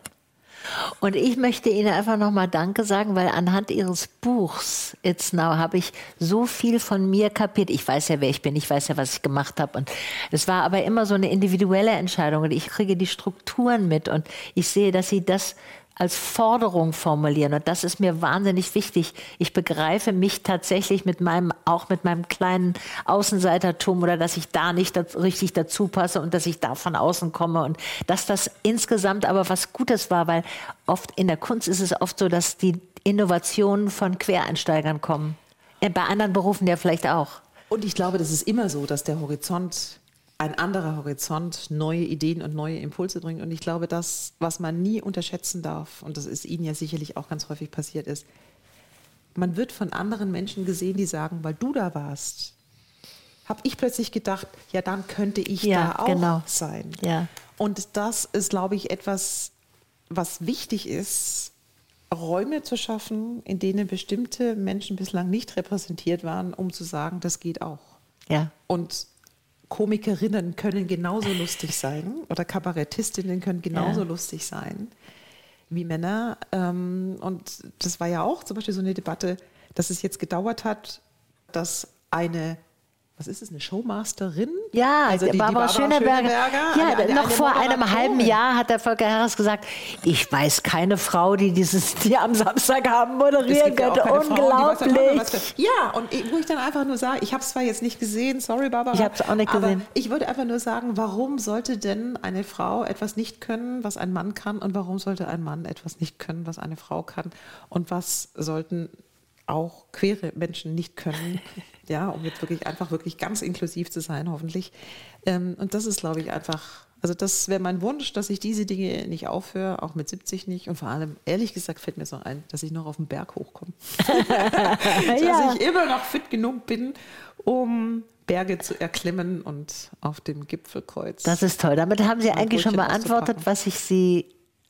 Und ich möchte Ihnen einfach nochmal Danke sagen, weil anhand Ihres Buchs It's Now habe ich so viel von mir kapiert. Ich weiß ja, wer ich bin, ich weiß ja, was ich gemacht habe. Und es war aber immer so eine individuelle Entscheidung. Und ich kriege die Strukturen mit und ich sehe, dass Sie das als Forderung formulieren. Und das ist mir wahnsinnig wichtig. Ich begreife mich tatsächlich mit meinem, auch mit meinem kleinen Außenseitertum oder dass ich da nicht richtig dazu passe und dass ich da von außen komme und dass das insgesamt aber was Gutes war, weil oft in der Kunst ist es oft so, dass die Innovationen von Quereinsteigern kommen. Äh, Bei anderen Berufen ja vielleicht auch. Und ich glaube, das ist immer so, dass der Horizont, ein anderer Horizont, neue Ideen und neue Impulse bringt. Und ich glaube, das, was man nie unterschätzen darf, und das ist Ihnen ja sicherlich auch ganz häufig passiert ist, man wird von anderen Menschen gesehen, die sagen, weil du da warst, habe ich plötzlich gedacht, ja, dann könnte ich Ja, da auch genau. sein. Ja. Und das ist, glaube ich, etwas, was wichtig ist, Räume zu schaffen, in denen bestimmte Menschen bislang nicht repräsentiert waren, um zu sagen, das geht auch. Ja. Und Komikerinnen können genauso lustig sein oder Kabarettistinnen können genauso Ja. lustig sein wie Männer. Ähm, Und das war ja auch zum Beispiel so eine Debatte, dass es jetzt gedauert hat, dass eine, was ist es, eine Showmasterin? Ja, also die, die Barbara, Schöneberger. Ja, eine- eine- noch eine vor einem halben Jahr hat der Volker Harris gesagt, ich weiß keine Frau, die dieses, die am Samstagabend Es moderieren ja könnte. Frauen, haben, was Unglaublich. für- Ja, und wo ich dann einfach nur sage, ich habe es zwar jetzt nicht gesehen, sorry Barbara. Ich hab's auch nicht aber gesehen. Ich würde einfach nur sagen, warum sollte denn eine Frau etwas nicht können, was ein Mann kann? Und warum sollte ein Mann etwas nicht können, was eine Frau kann? Und was sollten auch queere Menschen nicht können? Ja, um jetzt wirklich einfach wirklich ganz inklusiv zu sein, hoffentlich. Ähm, Und das ist, glaube ich, einfach also das wäre mein Wunsch, dass ich diese Dinge nicht aufhöre, auch mit 70 nicht. Und vor allem, ehrlich gesagt, fällt mir so ein, dass ich noch auf den Berg hochkomme. Ja. Dass ich immer noch fit genug bin, um Berge zu erklimmen und auf dem Gipfelkreuz. Das ist toll. Damit haben Sie eigentlich schon beantwortet, was ich Sie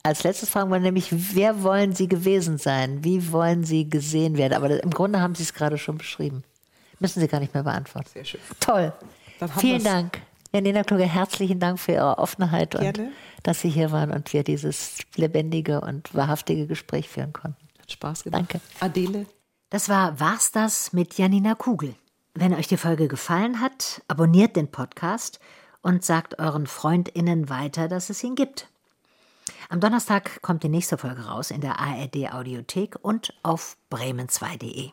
als letztes fragen wollte, nämlich wer wollen Sie gewesen sein? Wie wollen Sie gesehen werden? Aber im Grunde haben Sie es gerade schon beschrieben. Müssen Sie gar nicht mehr beantworten. Sehr schön. Toll. Vielen wir's. Dank. Janina Kluge, herzlichen Dank für Ihre Offenheit und Gerne. dass Sie hier waren und wir dieses lebendige und wahrhaftige Gespräch führen konnten. Hat Spaß gemacht. Danke. Adele. Das war War's das mit Janina Kugel. Wenn euch die Folge gefallen hat, abonniert den Podcast und sagt euren FreundInnen weiter, dass es ihn gibt. Am Donnerstag kommt die nächste Folge raus in der ARD Audiothek und auf bremen2.de.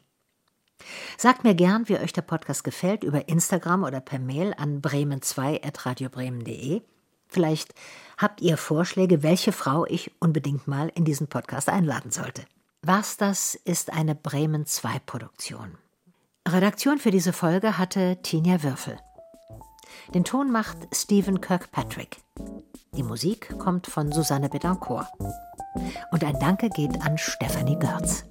Sagt mir gern, wie euch der Podcast gefällt, über Instagram oder per Mail an bremen2.radiobremen.de. Vielleicht habt ihr Vorschläge, welche Frau ich unbedingt mal in diesen Podcast einladen sollte. Was das ist eine Bremen 2 Produktion. Redaktion für diese Folge hatte Tinja Würfel. Den Ton macht Stephen Kirkpatrick. Die Musik kommt von Susanne Betancourt. Und ein Danke geht an Stefanie Görz.